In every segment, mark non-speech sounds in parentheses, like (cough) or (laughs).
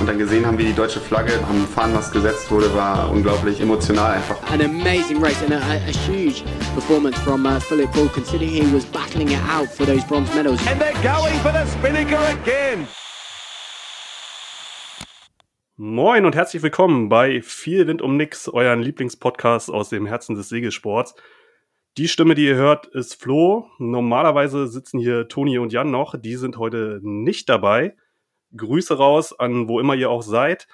und dann gesehen haben, wie die deutsche Flagge am Fahnenmast gesetzt wurde, war unglaublich emotional einfach. An amazing race and a, a, huge performance from uh, Philip Bull, considering he was battling it out for those bronze medals. And they're going for the Spinnaker again. Moin und herzlich willkommen bei Viel Wind um Nix, euren Lieblingspodcast aus dem Herzen des Segelsports. Die Stimme, die ihr hört, ist Flo. Normalerweise sitzen hier Toni und Jan noch. Die sind heute nicht dabei. Grüße raus an wo immer ihr auch seid.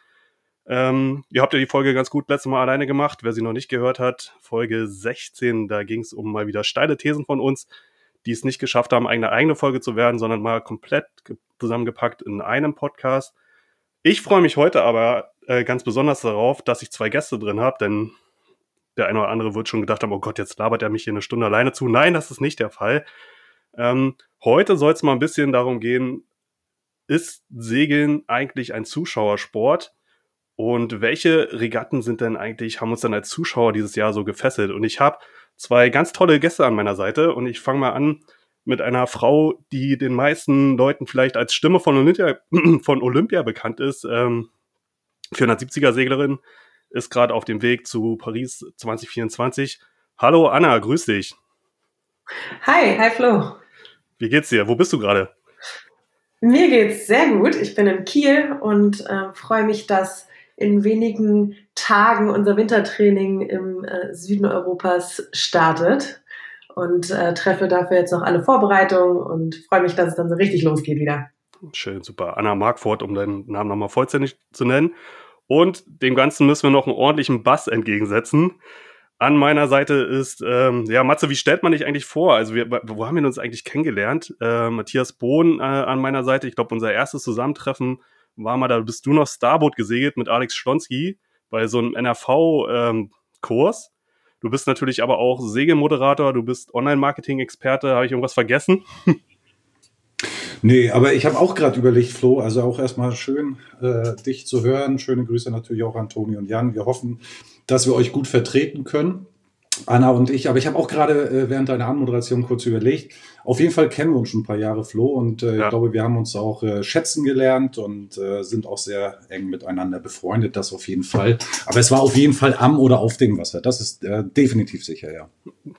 Ähm, ihr habt ja die Folge ganz gut letztes Mal alleine gemacht. Wer sie noch nicht gehört hat, Folge 16, da ging es um mal wieder steile Thesen von uns, die es nicht geschafft haben, eine eigene Folge zu werden, sondern mal komplett zusammengepackt in einem Podcast. Ich freue mich heute aber äh, ganz besonders darauf, dass ich zwei Gäste drin habe, denn der eine oder andere wird schon gedacht haben, oh Gott, jetzt labert er mich hier eine Stunde alleine zu. Nein, das ist nicht der Fall. Ähm, heute soll es mal ein bisschen darum gehen, ist Segeln eigentlich ein Zuschauersport? Und welche Regatten sind denn eigentlich, haben uns dann als Zuschauer dieses Jahr so gefesselt? Und ich habe zwei ganz tolle Gäste an meiner Seite und ich fange mal an mit einer Frau, die den meisten Leuten vielleicht als Stimme von Olympia, (clears throat) von Olympia bekannt ist. Ähm, 470er Seglerin, ist gerade auf dem Weg zu Paris 2024. Hallo Anna, grüß dich. Hi, hi Flo. Wie geht's dir? Wo bist du gerade? Mir geht's sehr gut. Ich bin in Kiel und äh, freue mich, dass in wenigen Tagen unser Wintertraining im äh, Süden Europas startet und äh, treffe dafür jetzt noch alle Vorbereitungen und freue mich, dass es dann so richtig losgeht wieder. Schön, super. Anna Markfort, um deinen Namen nochmal vollständig zu nennen. Und dem Ganzen müssen wir noch einen ordentlichen Bass entgegensetzen. An meiner Seite ist, ähm, ja, Matze, wie stellt man dich eigentlich vor? Also, wir, wo haben wir uns eigentlich kennengelernt? Äh, Matthias Bohn äh, an meiner Seite. Ich glaube, unser erstes Zusammentreffen war mal, da bist du noch Starboat gesegelt mit Alex Schlonski bei so einem NRV-Kurs. Ähm, du bist natürlich aber auch Segelmoderator, du bist Online-Marketing-Experte. Habe ich irgendwas vergessen? (laughs) Nee, aber ich habe auch gerade überlegt, Flo, also auch erstmal schön, äh, dich zu hören. Schöne Grüße natürlich auch an Toni und Jan. Wir hoffen, dass wir euch gut vertreten können. Anna und ich, aber ich habe auch gerade äh, während deiner Anmoderation kurz überlegt. Auf jeden Fall kennen wir uns schon ein paar Jahre, Flo, und äh, ja. ich glaube, wir haben uns auch äh, schätzen gelernt und äh, sind auch sehr eng miteinander befreundet, das auf jeden Fall. Aber es war auf jeden Fall am oder auf dem Wasser, das ist äh, definitiv sicher, ja.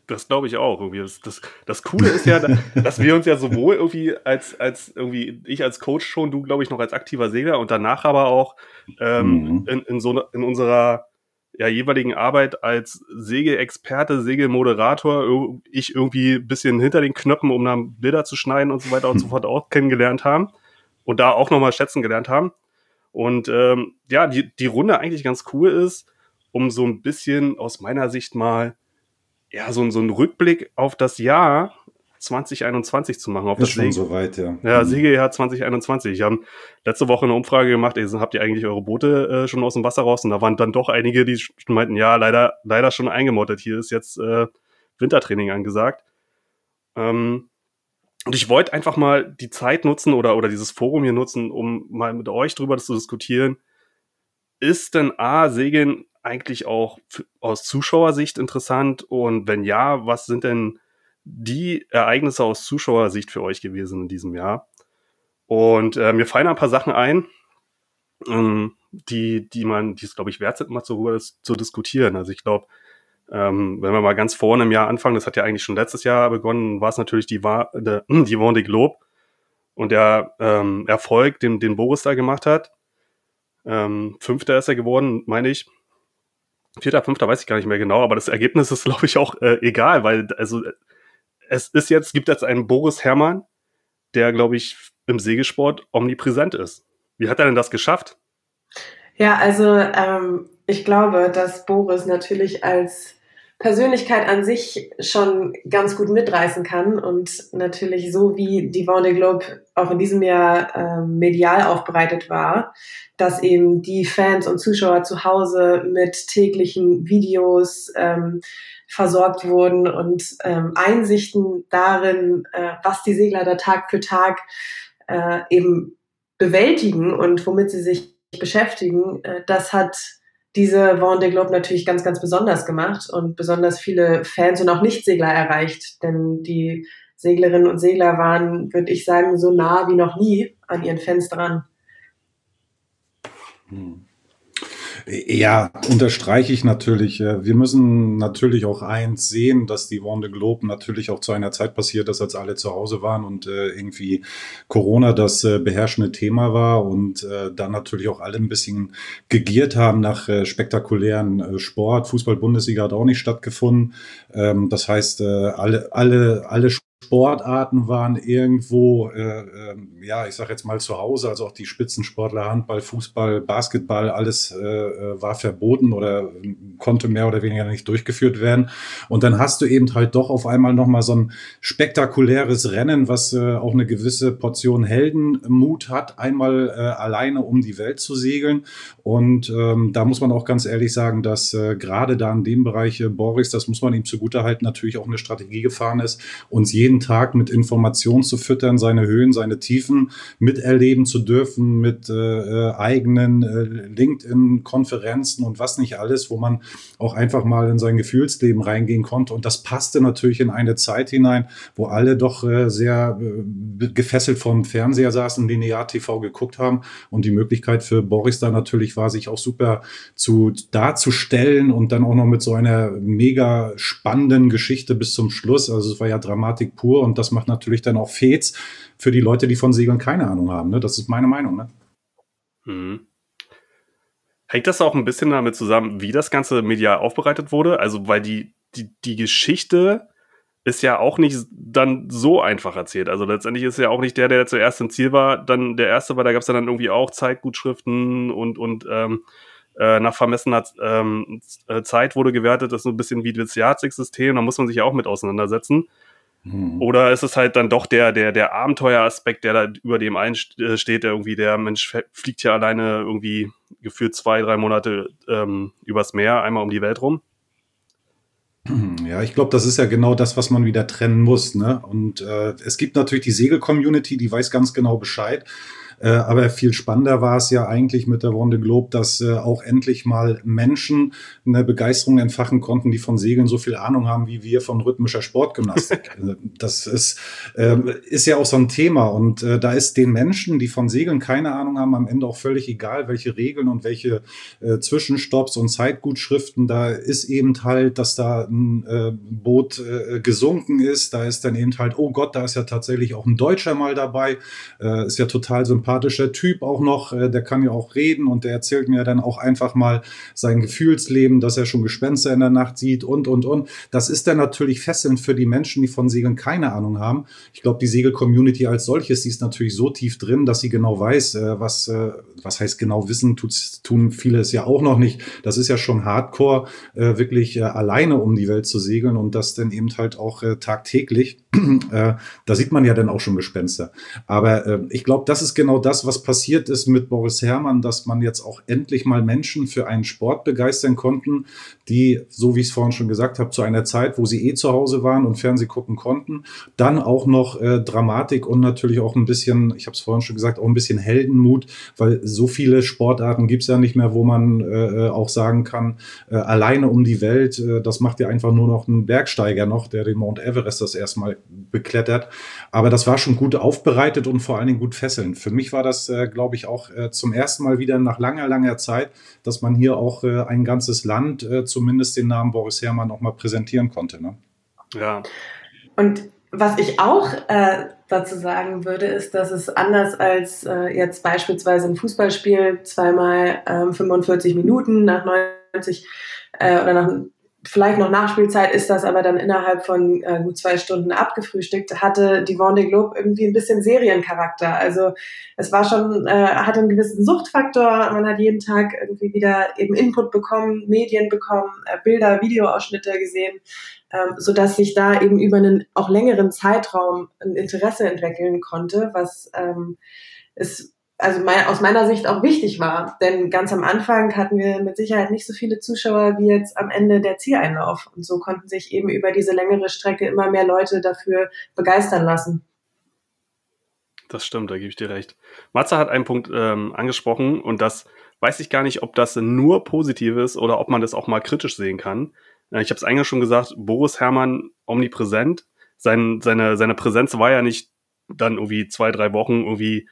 Das glaube ich auch. Irgendwie. Das, das, das Coole ist ja, dass wir uns ja sowohl irgendwie als, als irgendwie ich als Coach schon, du glaube ich noch als aktiver Segler und danach aber auch ähm, mhm. in, in, so, in unserer ja, jeweiligen Arbeit als Segelexperte, Segelmoderator, ich irgendwie ein bisschen hinter den Knöpfen, um dann Bilder zu schneiden und so weiter und so fort auch kennengelernt haben und da auch nochmal schätzen gelernt haben. Und ähm, ja, die, die Runde eigentlich ganz cool ist, um so ein bisschen aus meiner Sicht mal ja, so, so ein Rückblick auf das Jahr 2021 zu machen. Auf ist das schon soweit, ja. Ja, mhm. Segeljahr 2021. Wir haben letzte Woche eine Umfrage gemacht, ey, habt ihr eigentlich eure Boote äh, schon aus dem Wasser raus? Und da waren dann doch einige, die meinten, ja, leider, leider schon eingemottet. Hier ist jetzt äh, Wintertraining angesagt. Ähm, und ich wollte einfach mal die Zeit nutzen oder, oder dieses Forum hier nutzen, um mal mit euch drüber zu diskutieren. Ist denn A, Segeln eigentlich auch aus Zuschauersicht interessant? Und wenn ja, was sind denn die Ereignisse aus Zuschauersicht für euch gewesen in diesem Jahr. Und äh, mir fallen ein paar Sachen ein, ähm, die, die man, die es, glaube ich, wert sind, mal zu, zu diskutieren. Also ich glaube, ähm, wenn wir mal ganz vorne im Jahr anfangen, das hat ja eigentlich schon letztes Jahr begonnen, war es natürlich die, die, (clears throat) die Vendée Globe und der ähm, Erfolg, den, den Boris da gemacht hat. Ähm, Fünfter ist er geworden, meine ich. Vierter, fünfter weiß ich gar nicht mehr genau, aber das Ergebnis ist, glaube ich, auch äh, egal, weil also es ist jetzt, gibt jetzt einen Boris Herrmann, der, glaube ich, im Segelsport omnipräsent ist. Wie hat er denn das geschafft? Ja, also ähm, ich glaube, dass Boris natürlich als Persönlichkeit an sich schon ganz gut mitreißen kann und natürlich so wie die Vendée Globe auch in diesem Jahr äh, medial aufbereitet war, dass eben die Fans und Zuschauer zu Hause mit täglichen Videos ähm, versorgt wurden und ähm, Einsichten darin, äh, was die Segler da Tag für Tag äh, eben bewältigen und womit sie sich beschäftigen, äh, das hat diese Vendée Globe natürlich ganz, ganz besonders gemacht und besonders viele Fans und auch Nichtsegler erreicht. Denn die Seglerinnen und Segler waren, würde ich sagen, so nah wie noch nie an ihren Fans dran. Hm. Ja, unterstreiche ich natürlich. Wir müssen natürlich auch eins sehen, dass die Vendée Globe natürlich auch zu einer Zeit passiert ist, als alle zu Hause waren und äh, irgendwie Corona das äh, beherrschende Thema war und äh, dann natürlich auch alle ein bisschen gegiert haben nach spektakulären Sport. Fußball-Bundesliga hat auch nicht stattgefunden. Ähm, das heißt, alle, alle, alle Sportarten waren irgendwo, äh, äh, ja, ich sage jetzt mal zu Hause, also auch die Spitzensportler, Handball, Fußball, Basketball, alles äh, äh, war verboten oder konnte mehr oder weniger nicht durchgeführt werden. Und dann hast du eben halt doch auf einmal nochmal so ein spektakuläres Rennen, was äh, auch eine gewisse Portion Heldenmut hat, einmal äh, alleine um die Welt zu segeln. Und ähm, da muss man auch ganz ehrlich sagen, dass gerade da in dem Bereich Boris, das muss man ihm zugutehalten, natürlich auch eine Strategie gefahren ist, uns jeden jeden Tag mit Informationen zu füttern, seine Höhen, seine Tiefen miterleben zu dürfen, mit äh, äh eigenen äh, LinkedIn-Konferenzen und was nicht alles, wo man auch einfach mal in sein Gefühlsleben reingehen konnte. Und das passte natürlich in eine Zeit hinein, wo alle doch äh, sehr äh, gefesselt vom Fernseher saßen, linear TV geguckt haben. Und die Möglichkeit für Boris da natürlich war, sich auch super zu darzustellen und dann auch noch mit so einer mega spannenden Geschichte bis zum Schluss. Also es war ja Dramatik pur und das macht natürlich dann auch Fets für die Leute, die von Segeln keine Ahnung haben. Ne? Das ist meine Meinung. Ne? Mhm. Hängt das auch ein bisschen damit zusammen, wie das Ganze medial aufbereitet wurde? Also, weil die, die, die Geschichte ist ja auch nicht dann so einfach erzählt. Also letztendlich ist ja auch nicht der, der zuerst im Ziel war, dann der Erste, weil da gab es dann irgendwie auch Zeitgutschriften und, und ähm, äh, nach vermessener ähm, Zeit wurde gewertet. Das ist so ein bisschen wie das Jahrzig-System, da muss man sich ja auch mit auseinandersetzen. Hm. Oder ist es halt dann doch der, der, der Abenteueraspekt, der da über dem einsteht, der irgendwie, der Mensch fliegt ja alleine irgendwie gefühlt zwei, drei Monate ähm, übers Meer, einmal um die Welt rum? (clears throat) Ja, ich glaube, das ist ja genau das, was man wieder trennen muss. Ne? Und äh, es gibt natürlich die Segel-Community, die weiß ganz genau Bescheid. Äh, aber viel spannender war es ja eigentlich mit der Wonde Globe, dass äh, auch endlich mal Menschen eine Begeisterung entfachen konnten, die von Segeln so viel Ahnung haben wie wir von rhythmischer Sportgymnastik. (laughs) Also das ist, äh, ist ja auch so ein Thema. Und äh, da ist den Menschen, die von Segeln keine Ahnung haben, am Ende auch völlig egal, welche Regeln und welche äh, Zwischenstopps und Zeitgutschriften. Da ist eben halt, dass da ein Boot gesunken ist. Da ist dann eben halt, oh Gott, da ist ja tatsächlich auch ein Deutscher mal dabei. Ist ja total sympathisch sympathischer Typ auch noch, äh, der kann ja auch reden und der erzählt mir dann auch einfach mal sein Gefühlsleben, dass er schon Gespenster in der Nacht sieht und, und, und. Das ist dann natürlich fesselnd für die Menschen, die von Segeln keine Ahnung haben. Ich glaube, die Segel-Community als solches, die ist natürlich so tief drin, dass sie genau weiß, äh, was, äh, was heißt genau wissen, tun viele es ja auch noch nicht. Das ist ja schon Hardcore, wirklich alleine um die Welt zu segeln und das dann eben halt auch tagtäglich. (clears throat) Da sieht man ja dann auch schon Gespenster. Aber ich glaube, das ist genau das, was passiert ist mit Boris Herrmann, dass man jetzt auch endlich mal Menschen für einen Sport begeistern konnten, die, so wie ich es vorhin schon gesagt habe, zu einer Zeit, wo sie eh zu Hause waren und Fernseh gucken konnten, dann auch noch äh, Dramatik und natürlich auch ein bisschen, ich habe es vorhin schon gesagt, auch ein bisschen Heldenmut, weil so viele Sportarten gibt es ja nicht mehr, wo man äh, auch sagen kann, äh, alleine um die Welt, äh, das macht ja einfach nur noch ein Bergsteiger noch, der den Mount Everest das erstmal beklettert. Aber das war schon gut aufbereitet und vor allen Dingen gut fesselnd. Für mich war das, äh, glaube ich, auch äh, zum ersten Mal wieder nach langer, langer Zeit, dass man hier auch äh, ein ganzes Land, äh, zumindest den Namen Boris Herrmann, noch mal präsentieren konnte. Ne? Ja. Und was ich auch äh, dazu sagen würde, ist, dass es anders als äh, jetzt beispielsweise ein Fußballspiel zweimal ähm, 45 Minuten nach 90 äh, oder nach vielleicht noch Nachspielzeit ist das aber dann innerhalb von äh, gut zwei Stunden abgefrühstückt, hatte die Vendée Globe irgendwie ein bisschen Seriencharakter. Also es war schon, äh, hatte einen gewissen Suchtfaktor. Man hat jeden Tag irgendwie wieder eben Input bekommen, Medien bekommen, äh, Bilder, Videoausschnitte gesehen, ähm, so dass sich da eben über einen auch längeren Zeitraum ein Interesse entwickeln konnte, was ähm, es also mein, aus meiner Sicht auch wichtig war. Denn ganz am Anfang hatten wir mit Sicherheit nicht so viele Zuschauer wie jetzt am Ende der Zieleinlauf. Und so konnten sich eben über diese längere Strecke immer mehr Leute dafür begeistern lassen. Das stimmt, da gebe ich dir recht. Matze hat einen Punkt ähm, angesprochen und das weiß ich gar nicht, ob das nur positiv ist oder ob man das auch mal kritisch sehen kann. Äh, ich habe es eingangs schon gesagt, Boris Herrmann omnipräsent. Sein, seine, seine Präsenz war ja nicht dann irgendwie zwei, drei Wochen irgendwie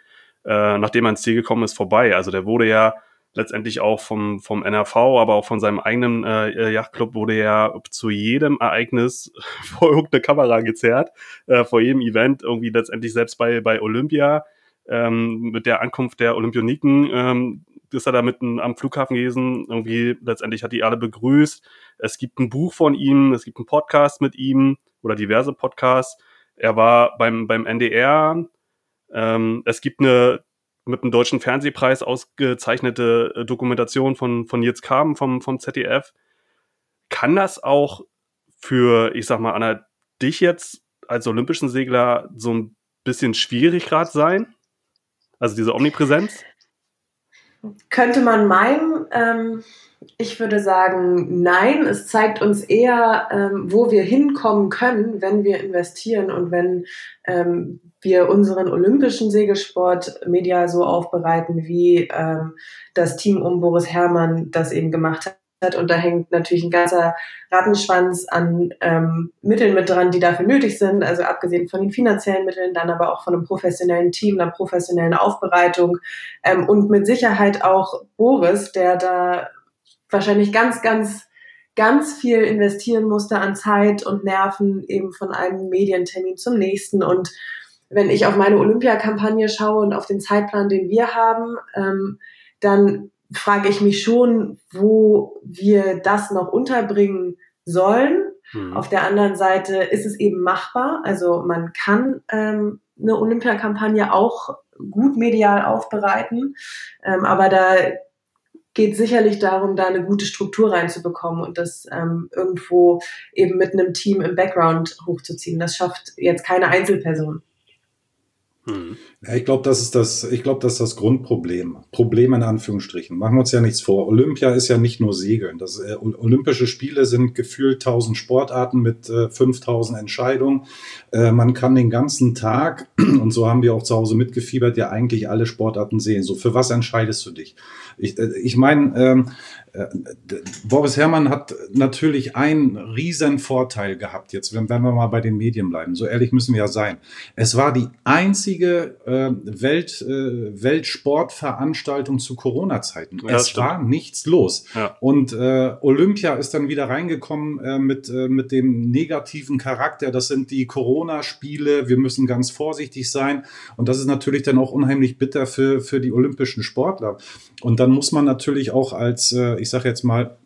äh, nachdem er ins Ziel gekommen ist, vorbei. Also der wurde ja letztendlich auch vom, vom NRV, aber auch von seinem eigenen äh, Yachtclub wurde ja zu jedem Ereignis (laughs) vor irgendeine Kamera gezerrt, äh, vor jedem Event, irgendwie letztendlich selbst bei, bei Olympia, ähm, mit der Ankunft der Olympioniken, ähm, ist er da mitten am Flughafen gewesen, irgendwie letztendlich hat die alle begrüßt. Es gibt ein Buch von ihm, es gibt einen Podcast mit ihm oder diverse Podcasts. Er war beim, beim NDR, ähm, es gibt eine mit einem deutschen Fernsehpreis ausgezeichnete äh, Dokumentation von, von Nils Kaben vom, vom ZDF. Kann das auch für, ich sag mal, Anna, dich jetzt als olympischen Segler so ein bisschen schwierig gerade sein? Also diese Omnipräsenz? Könnte man meinen. Ähm, ich würde sagen, nein. Es zeigt uns eher, ähm, wo wir hinkommen können, wenn wir investieren und wenn ähm, wir unseren olympischen Segelsport medial so aufbereiten, wie ähm, das Team um Boris Herrmann das eben gemacht hat. Und da hängt natürlich ein ganzer Rattenschwanz an ähm, Mitteln mit dran, die dafür nötig sind. Also abgesehen von den finanziellen Mitteln, dann aber auch von einem professionellen Team, einer professionellen Aufbereitung ähm, und mit Sicherheit auch Boris, der da wahrscheinlich ganz, ganz, ganz viel investieren musste an Zeit und Nerven eben von einem Medientermin zum nächsten. Und wenn ich auf meine Olympiakampagne schaue und auf den Zeitplan, den wir haben, ähm, dann frage ich mich schon, wo wir das noch unterbringen sollen. Mhm. Auf der anderen Seite ist es eben machbar. Also man kann ähm, eine Olympiakampagne auch gut medial aufbereiten, ähm, aber da geht sicherlich darum, da eine gute Struktur reinzubekommen und das ähm, irgendwo eben mit einem Team im Background hochzuziehen. Das schafft jetzt keine Einzelperson. Hm. Ja, ich glaube, das ist das, ich glaube, das ist das Grundproblem. Problem in Anführungsstrichen. Machen wir uns ja nichts vor. Olympia ist ja nicht nur Segeln. Das, äh, Olympische Spiele sind gefühlt 1000 Sportarten mit äh, 5000 Entscheidungen. Äh, man kann den ganzen Tag, (clears throat) und so haben wir auch zu Hause mitgefiebert, ja eigentlich alle Sportarten sehen. So, für was entscheidest du dich? Ich, äh, ich meine, ähm, äh, Boris Herrmann hat natürlich einen riesen Vorteil gehabt, jetzt wenn, wenn, wir mal bei den Medien bleiben. So ehrlich müssen wir ja sein. Es war die einzige äh, Welt, äh, Weltsportveranstaltung zu Corona-Zeiten. Ja, es war nichts los. Ja. Und äh, Olympia ist dann wieder reingekommen äh, mit, äh, mit dem negativen Charakter. Das sind die Corona-Spiele. Wir müssen ganz vorsichtig sein. Und das ist natürlich dann auch unheimlich bitter für, für die olympischen Sportler. Und dann muss man natürlich auch als, äh, ich sage jetzt mal,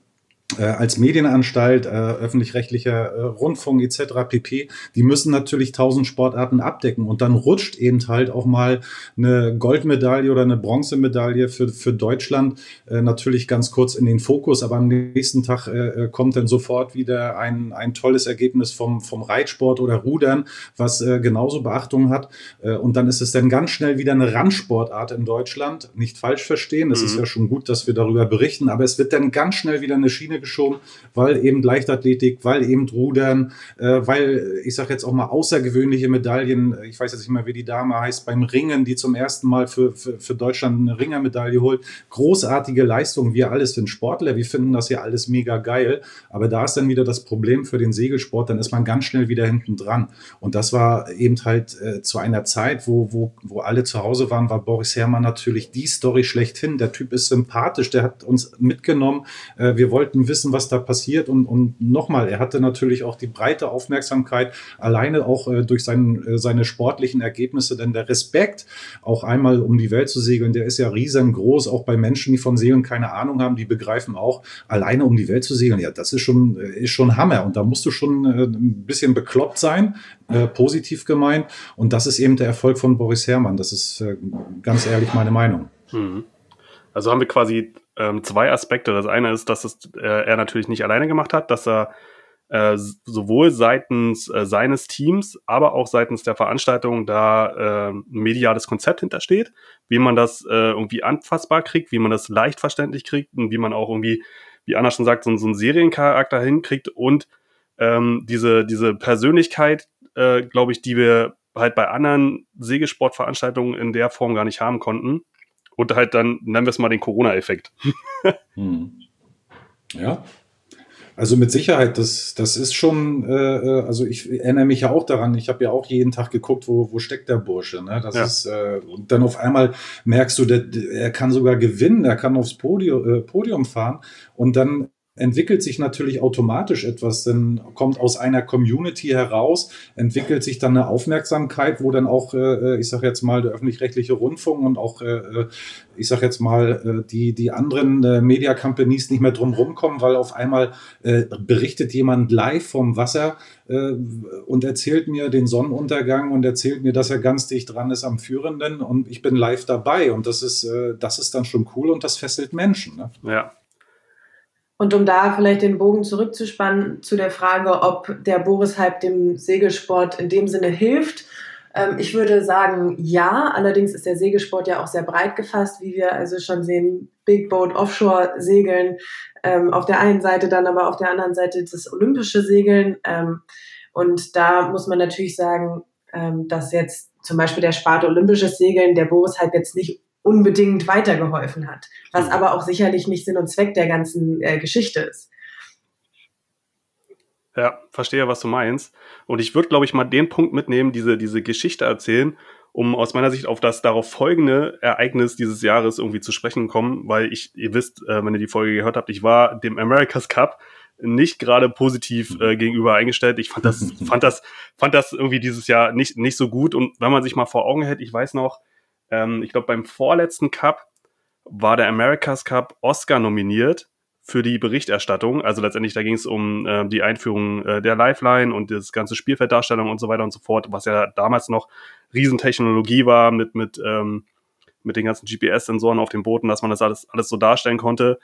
äh, als Medienanstalt, äh, öffentlich-rechtlicher äh, Rundfunk etc. pp, die müssen natürlich tausend Sportarten abdecken und dann rutscht eben halt auch mal eine Goldmedaille oder eine Bronzemedaille für, für Deutschland äh, natürlich ganz kurz in den Fokus, aber am nächsten Tag äh, kommt dann sofort wieder ein, ein tolles Ergebnis vom, vom Reitsport oder Rudern, was genauso Beachtung hat und dann ist es dann ganz schnell wieder eine Randsportart in Deutschland, nicht falsch verstehen, es mhm. ist ja schon gut, dass wir darüber berichten, aber es wird dann ganz schnell wieder eine Schiene geschoben, weil eben Leichtathletik, weil eben Rudern, äh, weil ich sage jetzt auch mal außergewöhnliche Medaillen, ich weiß jetzt nicht mehr, wie die Dame heißt, beim Ringen, die zum ersten Mal für, für, für Deutschland eine Ringermedaille holt. Großartige Leistung, wir alles sind Sportler, wir finden das ja alles mega geil, aber da ist dann wieder das Problem für den Segelsport, dann ist man ganz schnell wieder hinten dran. Und das war eben halt äh, zu einer Zeit, wo, wo, wo alle zu Hause waren, war Boris Herrmann natürlich die Story schlechthin. Der Typ ist sympathisch, der hat uns mitgenommen. Äh, wir wollten wissen, wissen, was da passiert. Und, und nochmal, er hatte natürlich auch die breite Aufmerksamkeit, alleine auch äh, durch sein, äh, seine sportlichen Ergebnisse, denn der Respekt, auch einmal um die Welt zu segeln, der ist ja riesengroß, auch bei Menschen, die von Segeln keine Ahnung haben, die begreifen auch, alleine um die Welt zu segeln, ja, das ist schon, äh, ist schon Hammer. Und da musst du schon äh, ein bisschen bekloppt sein, äh, positiv gemeint. Und das ist eben der Erfolg von Boris Herrmann. Das ist äh, ganz ehrlich meine Meinung. Mhm. Also haben wir quasi ähm, zwei Aspekte. Das eine ist, dass es, äh, er natürlich nicht alleine gemacht hat, dass er äh, sowohl seitens äh, seines Teams, aber auch seitens der Veranstaltung da äh, ein mediales Konzept hintersteht, wie man das äh, irgendwie anfassbar kriegt, wie man das leicht verständlich kriegt und wie man auch irgendwie, wie Anna schon sagt, so, so einen Seriencharakter hinkriegt und ähm, diese, diese Persönlichkeit, äh, glaube ich, die wir halt bei anderen Segelsportveranstaltungen in der Form gar nicht haben konnten. Und halt dann, nennen wir es mal den Corona-Effekt. (laughs) hm. Ja, also mit Sicherheit, das, das ist schon, äh, äh, also ich erinnere mich ja auch daran, ich habe ja auch jeden Tag geguckt, wo, wo steckt der Bursche. Ne? Das Ja. ist, äh, und dann auf einmal merkst du, der, der, er kann sogar gewinnen, er kann aufs Podium, äh, Podium fahren und dann entwickelt sich natürlich automatisch etwas, dann kommt aus einer Community heraus, entwickelt sich dann eine Aufmerksamkeit, wo dann auch, äh, ich sage jetzt mal, der öffentlich-rechtliche Rundfunk und auch, äh, ich sage jetzt mal, äh, die, die anderen äh, Media Companies nicht mehr drum rumkommen, weil auf einmal äh, berichtet jemand live vom Wasser äh, und erzählt mir den Sonnenuntergang und erzählt mir, dass er ganz dicht dran ist am Führenden und ich bin live dabei und das ist, äh, das ist dann schon cool und das fesselt Menschen. Ne? Ja. Und um da vielleicht den Bogen zurückzuspannen zu der Frage, ob der Boris-Hype dem Segelsport in dem Sinne hilft. Ähm, ich würde sagen, ja. Allerdings ist der Segelsport ja auch sehr breit gefasst, wie wir also schon sehen. Big Boat Offshore Segeln ähm, auf der einen Seite, dann aber auf der anderen Seite das olympische Segeln. Ähm, und da muss man natürlich sagen, dass jetzt zum Beispiel der Sparte olympisches Segeln der Boris-Hype jetzt nicht unbedingt weitergeholfen hat, was Mhm. aber auch sicherlich nicht Sinn und Zweck der ganzen äh, Geschichte ist. Ja, verstehe, was du meinst. Und ich würde, glaube ich, mal den Punkt mitnehmen, diese, diese Geschichte erzählen, um aus meiner Sicht auf das darauf folgende Ereignis dieses Jahres irgendwie zu sprechen kommen, weil ich, ihr wisst, äh, wenn ihr die Folge gehört habt, ich war dem America's Cup nicht gerade positiv äh, gegenüber eingestellt. Ich fand das, (laughs) fand das, fand das irgendwie dieses Jahr nicht, nicht so gut. Und wenn man sich mal vor Augen hält, ich weiß noch, ähm, ich glaube, beim vorletzten Cup war der America's Cup Oscar nominiert für die Berichterstattung. Also letztendlich, da ging es um äh, die Einführung äh, der Lifeline und das ganze Spielfelddarstellung und so weiter und so fort, was ja damals noch Riesentechnologie war mit, mit, ähm, mit den ganzen GPS-Sensoren auf den Booten, dass man das alles, alles so darstellen konnte.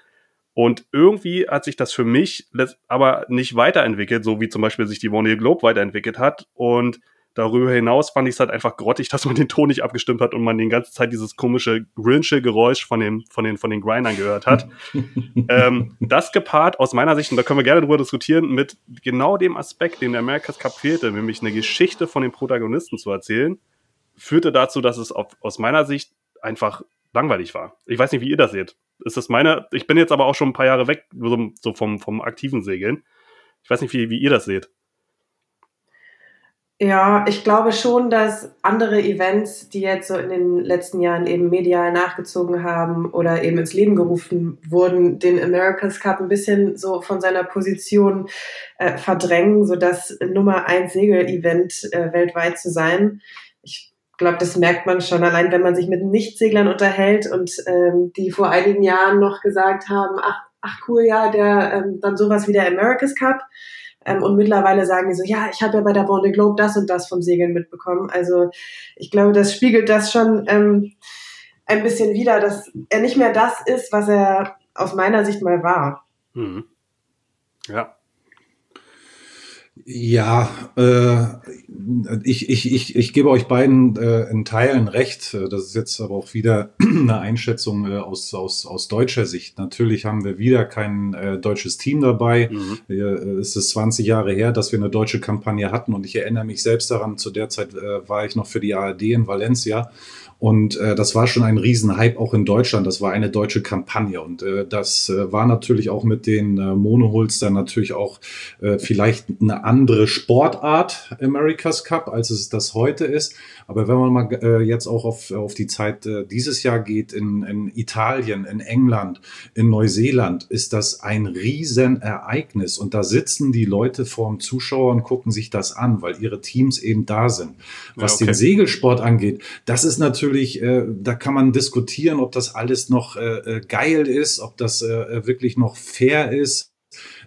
Und irgendwie hat sich das für mich aber nicht weiterentwickelt, so wie zum Beispiel sich die Vendée Globe weiterentwickelt hat. Und darüber hinaus fand ich es halt einfach grottig, (laughs) dass man den Ton nicht abgestimmt hat und man die ganze Zeit dieses komische Grinche Geräusch von den, von den, von den Grindern gehört hat. (laughs) ähm, das gepaart aus meiner Sicht, und da können wir gerne drüber diskutieren, mit genau dem Aspekt, den der America's Cup fehlte, nämlich eine Geschichte von den Protagonisten zu erzählen, führte dazu, dass es auf, aus meiner Sicht einfach langweilig war. Ich weiß nicht, wie ihr das seht. Ist das meine, ich bin jetzt aber auch schon ein paar Jahre weg, so, so vom, vom aktiven Segeln. Ich weiß nicht, wie, wie ihr das seht. Ja, ich glaube schon, dass andere Events, die jetzt so in den letzten Jahren eben medial nachgezogen haben oder eben ins Leben gerufen wurden, den America's Cup ein bisschen so von seiner Position äh, verdrängen, so das Nummer eins Segel-Event äh, weltweit zu sein. Ich glaube, das merkt man schon allein, wenn man sich mit Nichtseglern unterhält und ähm, die vor einigen Jahren noch gesagt haben, ach, ach cool, ja, der ähm, dann sowas wie der America's Cup. Ähm, und mittlerweile sagen die so, ja, ich habe ja bei der Vendée Globe das und das vom Segeln mitbekommen. Also ich glaube, das spiegelt das schon ähm, ein bisschen wider, dass er nicht mehr das ist, was er aus meiner Sicht mal war. Mhm. Ja. Ja, äh, ich, ich, ich, ich gebe euch beiden äh, in Teilen recht. Das ist jetzt aber auch wieder (clears throat) eine Einschätzung äh, aus, aus, aus deutscher Sicht. Natürlich haben wir wieder kein äh, deutsches Team dabei. Mhm. Äh, es ist 20 Jahre her, dass wir eine deutsche Kampagne hatten und ich erinnere mich selbst daran, zu der Zeit äh, war ich noch für die ARD in Valencia Und äh, das war schon ein Riesenhype auch in Deutschland. Das war eine deutsche Kampagne. Und äh, das äh, war natürlich auch mit den äh, Monohols dann natürlich auch äh, vielleicht eine andere Sportart, America's Cup, als es das heute ist. Aber wenn man mal äh, jetzt auch auf, auf die Zeit äh, dieses Jahr geht, in, in Italien, in England, in Neuseeland, ist das ein Riesenereignis. Und da sitzen die Leute vorm Zuschauer und gucken sich das an, weil ihre Teams eben da sind. Was ja, okay. den Segelsport angeht, das ist natürlich, äh, da kann man diskutieren, ob das alles noch äh, äh geil ist, ob das äh, wirklich noch fair ist.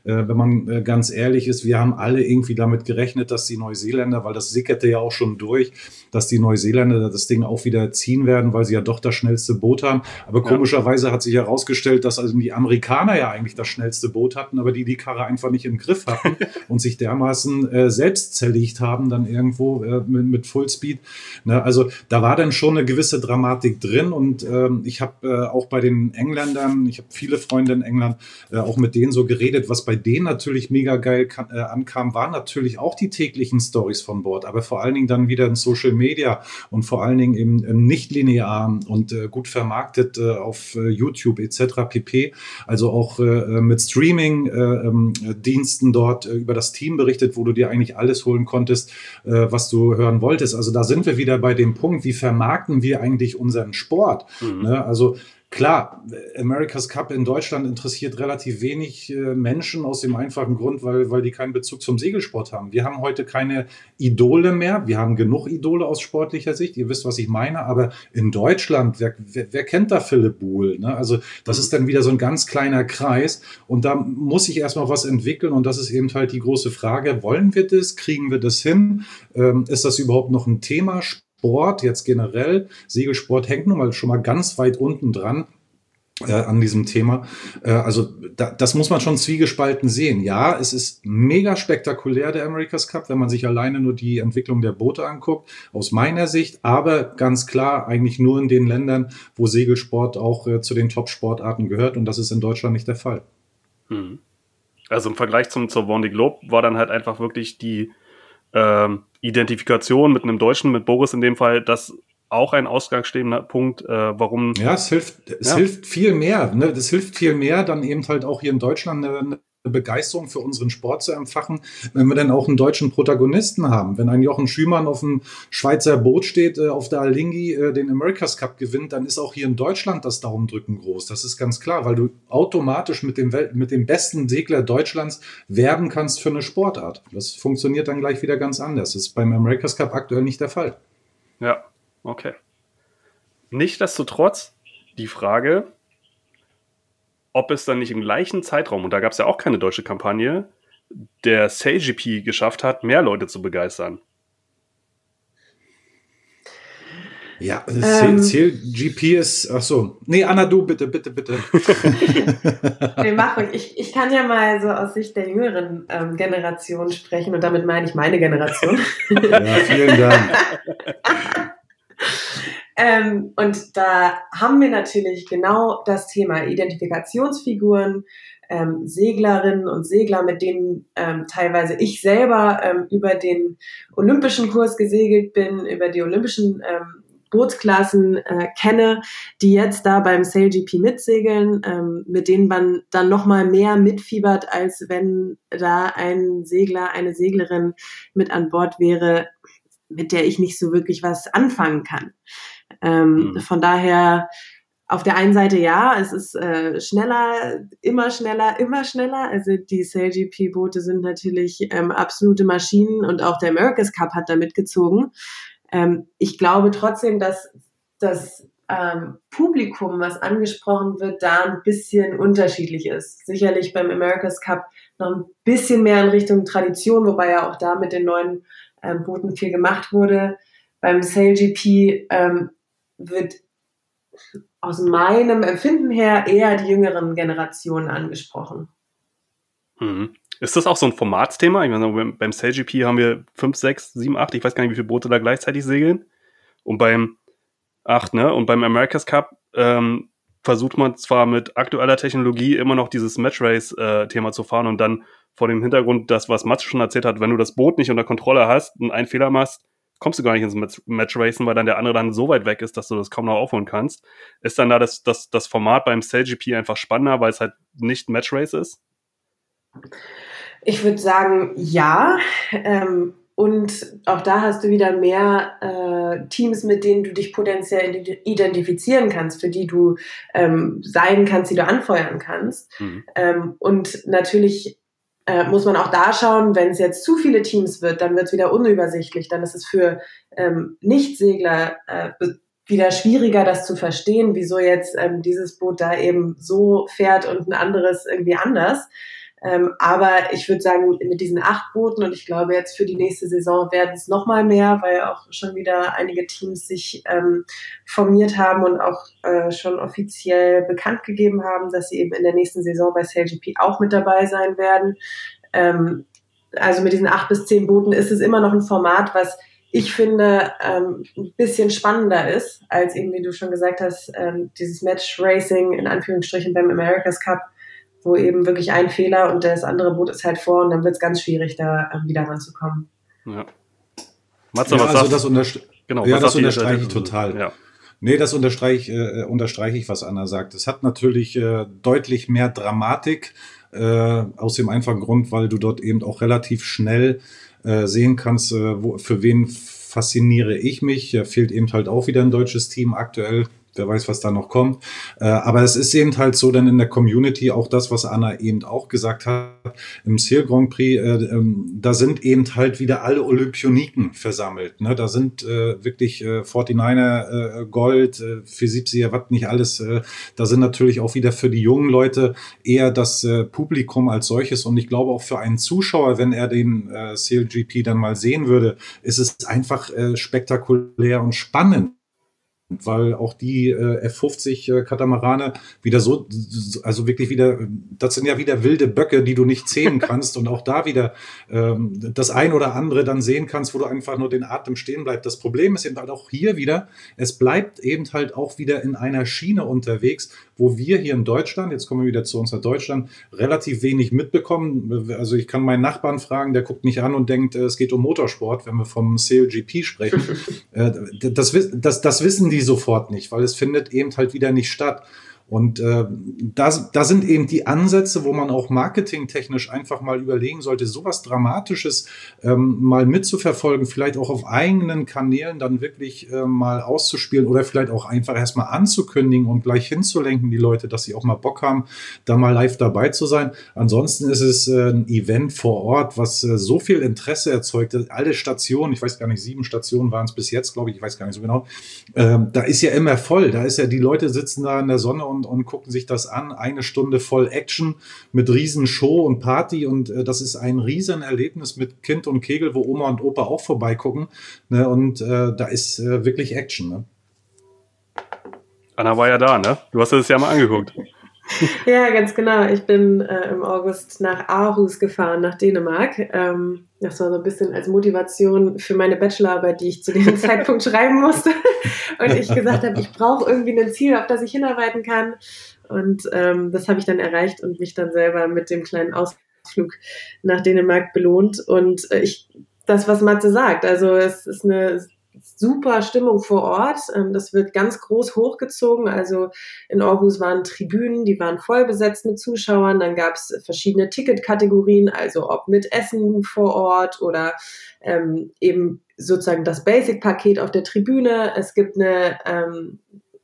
Äh, wenn man äh, ganz ehrlich ist, wir haben alle irgendwie damit gerechnet, dass die Neuseeländer, weil das sickerte ja auch schon durch, dass die Neuseeländer das Ding auch wieder ziehen werden, weil sie ja doch das schnellste Boot haben. Aber komischerweise hat sich herausgestellt, dass also die Amerikaner ja eigentlich das schnellste Boot hatten, aber die die Karre einfach nicht im Griff hatten (laughs) und sich dermaßen äh, selbst zerlegt haben, dann irgendwo äh, mit, mit Fullspeed. Ne? Also da war dann schon eine gewisse Dramatik drin und ähm, ich habe äh, auch bei den Engländern, ich habe viele Freunde in England, äh, auch mit denen so geredet, was bei denen natürlich mega geil kann, äh, ankam, waren natürlich auch die täglichen Stories von Bord, aber vor allen Dingen dann wieder in Social Media und vor allen Dingen im, im nicht linear und äh, gut vermarktet äh, auf äh, YouTube etc. pp. Also auch mit Streaming-Diensten äh, ähm, dort über das Team berichtet, wo du dir eigentlich alles holen konntest, was du hören wolltest. Also da sind wir wieder bei dem Punkt, wie vermarkten wir eigentlich unseren Sport? Mhm. Ne? Also Klar, America's Cup in Deutschland interessiert relativ wenig äh, Menschen aus dem einfachen Grund, weil, weil die keinen Bezug zum Segelsport haben. Wir haben heute keine Idole mehr. Wir haben genug Idole aus sportlicher Sicht. Ihr wisst, was ich meine. Aber in Deutschland, wer, wer, wer kennt da Philipp Buhl? Ne? Also das ist dann wieder so ein ganz kleiner Kreis. Und da muss sich erstmal was entwickeln. Und das ist eben halt die große Frage. Wollen wir das? Kriegen wir das hin? Ähm, ist das überhaupt noch ein Thema? Sport jetzt generell, Segelsport hängt nun mal schon mal ganz weit unten dran. Äh, an diesem Thema. Äh, also da, das muss man schon zwiegespalten sehen. Ja, es ist mega spektakulär, der America's Cup, wenn man sich alleine nur die Entwicklung der Boote anguckt, aus meiner Sicht, aber ganz klar eigentlich nur in den Ländern, wo Segelsport auch äh, zu den Top-Sportarten gehört und das ist in Deutschland nicht der Fall. Hm. Also im Vergleich zum, zur Vendée Globe war dann halt einfach wirklich die ähm, Identifikation mit einem Deutschen, mit Boris in dem Fall, das auch ein ausgangsstehender Punkt, äh, warum. Ja, es hilft, es ja. hilft viel mehr. Ne? Das hilft viel mehr, dann eben halt auch hier in Deutschland eine, Begeisterung für unseren Sport zu empfachen, wenn wir dann auch einen deutschen Protagonisten haben. Wenn ein Jochen Schümann auf dem Schweizer Boot steht, äh, auf der Alingi äh, den America's Cup gewinnt, dann ist auch hier in Deutschland das Daumendrücken groß. Das ist ganz klar, weil du automatisch mit dem, Welt mit dem besten Segler Deutschlands werben kannst für eine Sportart. Das funktioniert dann gleich wieder ganz anders. Das ist beim America's Cup aktuell nicht der Fall. Ja, okay. Nichtsdestotrotz die Frage, ob es dann nicht im gleichen Zeitraum, und da gab es ja auch keine deutsche Kampagne, der SailGP geschafft hat, mehr Leute zu begeistern. Ja, ähm, GP ist, ach so. Nee, Anna, du bitte, bitte, bitte. nee, mach ruhig. Ich, ich kann ja mal so aus Sicht der jüngeren ähm, Generation sprechen und damit meine ich meine Generation. ja, vielen Dank. (laughs) Ähm, und da haben wir natürlich genau das Thema Identifikationsfiguren, ähm, Seglerinnen und Segler, mit denen ähm, teilweise ich selber ähm, über den olympischen Kurs gesegelt bin, über die olympischen ähm, Bootsklassen äh, kenne, die jetzt da beim SailGP mitsegeln, ähm, mit denen man dann nochmal mehr mitfiebert, als wenn da ein Segler, eine Seglerin mit an Bord wäre, mit der ich nicht so wirklich was anfangen kann. Ähm, mhm. Von daher, auf der einen Seite ja, es ist äh, schneller, immer schneller, immer schneller. Also die SailGP-Boote sind natürlich ähm, absolute Maschinen und auch der America's Cup hat da mitgezogen. Ähm, ich glaube trotzdem, dass das ähm, Publikum, was angesprochen wird, da ein bisschen unterschiedlich ist. Sicherlich beim America's Cup noch ein bisschen mehr in Richtung Tradition, wobei ja auch da mit den neuen ähm, Booten viel gemacht wurde. Beim SailGP ähm, wird aus meinem Empfinden her eher die jüngeren Generationen angesprochen. Mhm. Ist das auch so ein Formatsthema? Ich meine, beim SailGP haben wir 5, 6, 7, 8, ich weiß gar nicht, wie viele Boote da gleichzeitig segeln. Und beim 8, ne? Und beim America's Cup ähm, versucht man zwar mit aktueller Technologie immer noch dieses Match Race-Thema äh, zu fahren und dann vor dem Hintergrund, das, was Mats schon erzählt hat, wenn du das Boot nicht unter Kontrolle hast und einen Fehler machst, kommst du gar nicht ins Match, Racen, weil dann der andere dann so weit weg ist, dass du das kaum noch aufholen kannst. Ist dann da das, das, das Format beim CellGP einfach spannender, weil es halt nicht Match Race ist? Ich würde sagen, ja. Ähm, und auch da hast du wieder mehr äh, Teams, mit denen du dich potenziell identifizieren kannst, für die du ähm, sein kannst, die du anfeuern kannst. Mhm. Ähm, und natürlich äh, muss man auch da schauen, wenn es jetzt zu viele Teams wird, dann wird es wieder unübersichtlich. Dann ist es für ähm, Nichtsegler äh, wieder schwieriger, das zu verstehen, wieso jetzt ähm, dieses Boot da eben so fährt und ein anderes irgendwie anders. Ähm, aber ich würde sagen, mit diesen acht Booten und ich glaube jetzt für die nächste Saison werden es nochmal mehr, weil auch schon wieder einige Teams sich ähm, formiert haben und auch äh, schon offiziell bekannt gegeben haben, dass sie eben in der nächsten Saison bei SailGP auch mit dabei sein werden. Ähm, also mit diesen acht bis zehn Booten ist es immer noch ein Format, was ich finde, ähm, ein bisschen spannender ist, als eben, wie du schon gesagt hast, ähm, dieses Match Racing in Anführungsstrichen beim America's Cup wo eben wirklich ein Fehler und das andere Boot ist halt vor und dann wird es ganz schwierig, da ähm, wieder ranzukommen. Ja. Matze, ja, was also das, unterst genau, ja, das unterstreiche ich total. Ja. Nee, das unterstreiche, äh, unterstreiche ich, was Anna sagt. Es hat natürlich äh, deutlich mehr Dramatik, äh, aus dem einfachen Grund, weil du dort eben auch relativ schnell äh, sehen kannst, äh, wo, für wen fasziniere ich mich. Da fehlt eben halt auch wieder ein deutsches Team aktuell wer weiß, was da noch kommt. Äh, aber es ist eben halt so dann in der Community auch das, was Anna eben auch gesagt hat, im Seal Grand Prix, äh, ähm, da sind eben halt wieder alle Olympioniken versammelt. Ne? Da sind äh, wirklich äh, 49er äh, Gold, äh, 470er, was nicht alles. Da sind natürlich auch wieder für die jungen Leute eher das Publikum als solches. Und ich glaube auch für einen Zuschauer, wenn er den äh, CLGP dann mal sehen würde, ist es einfach spektakulär und spannend weil auch die äh, F50 äh, Katamarane wieder so, also wirklich wieder, das sind ja wieder wilde Böcke, die du nicht zähmen (laughs) kannst und auch da wieder ähm, das ein oder andere dann sehen kannst, wo du einfach nur den Atem stehen bleibt. Das Problem ist eben halt auch hier wieder, es bleibt eben halt auch wieder in einer Schiene unterwegs, wo wir hier in Deutschland, jetzt kommen wir wieder zu uns nach Deutschland, relativ wenig mitbekommen. Also ich kann meinen Nachbarn fragen, der guckt mich an und denkt, äh, es geht um Motorsport, wenn wir vom CLGP sprechen. (laughs) Äh, das, das, das wissen die die sofort nicht, weil es findet eben halt wieder nicht statt. Und äh, da, da sind eben die Ansätze, wo man auch marketingtechnisch einfach mal überlegen sollte, sowas Dramatisches ähm, mal mitzuverfolgen, vielleicht auch auf eigenen Kanälen dann wirklich äh, mal auszuspielen oder vielleicht auch einfach erstmal anzukündigen und gleich hinzulenken, die Leute, dass sie auch mal Bock haben, da mal live dabei zu sein. Ansonsten ist es äh, ein Event vor Ort, was äh, so viel Interesse erzeugt. Alle Stationen, ich weiß gar nicht, sieben Stationen waren es bis jetzt, glaube ich, ich weiß gar nicht so genau, ähm, da ist ja immer voll. Da ist ja, die Leute sitzen da in der Sonne und und, und gucken sich das an. Eine Stunde voll Action mit riesen Show und Party und äh, das ist ein riesen Erlebnis mit Kind und Kegel, wo Oma und Opa auch vorbeigucken. Ne? Und äh, da ist äh, wirklich Action. Ne? Anna war ja da, ne? Du hast das ja mal angeguckt. (laughs) ja, ganz genau. Ich bin äh, im August nach Aarhus gefahren, nach Dänemark. Ähm, das war so ein bisschen als Motivation für meine Bachelorarbeit, die ich zu dem (laughs) Zeitpunkt schreiben musste. Und ich gesagt habe, ich brauche irgendwie ein Ziel, auf das ich hinarbeiten kann. Und ähm, das habe ich dann erreicht und mich dann selber mit dem kleinen Ausflug nach Dänemark belohnt. Und äh, ich, das, was Matze sagt, also es ist eine super Stimmung vor Ort. Ähm, das wird ganz groß hochgezogen. Also in Aarhus waren Tribünen, die waren voll besetzt mit Zuschauern. Dann gab es verschiedene Ticketkategorien, also ob mit Essen vor Ort oder ähm, eben sozusagen das Basic-Paket auf der Tribüne. Es gibt eine ähm,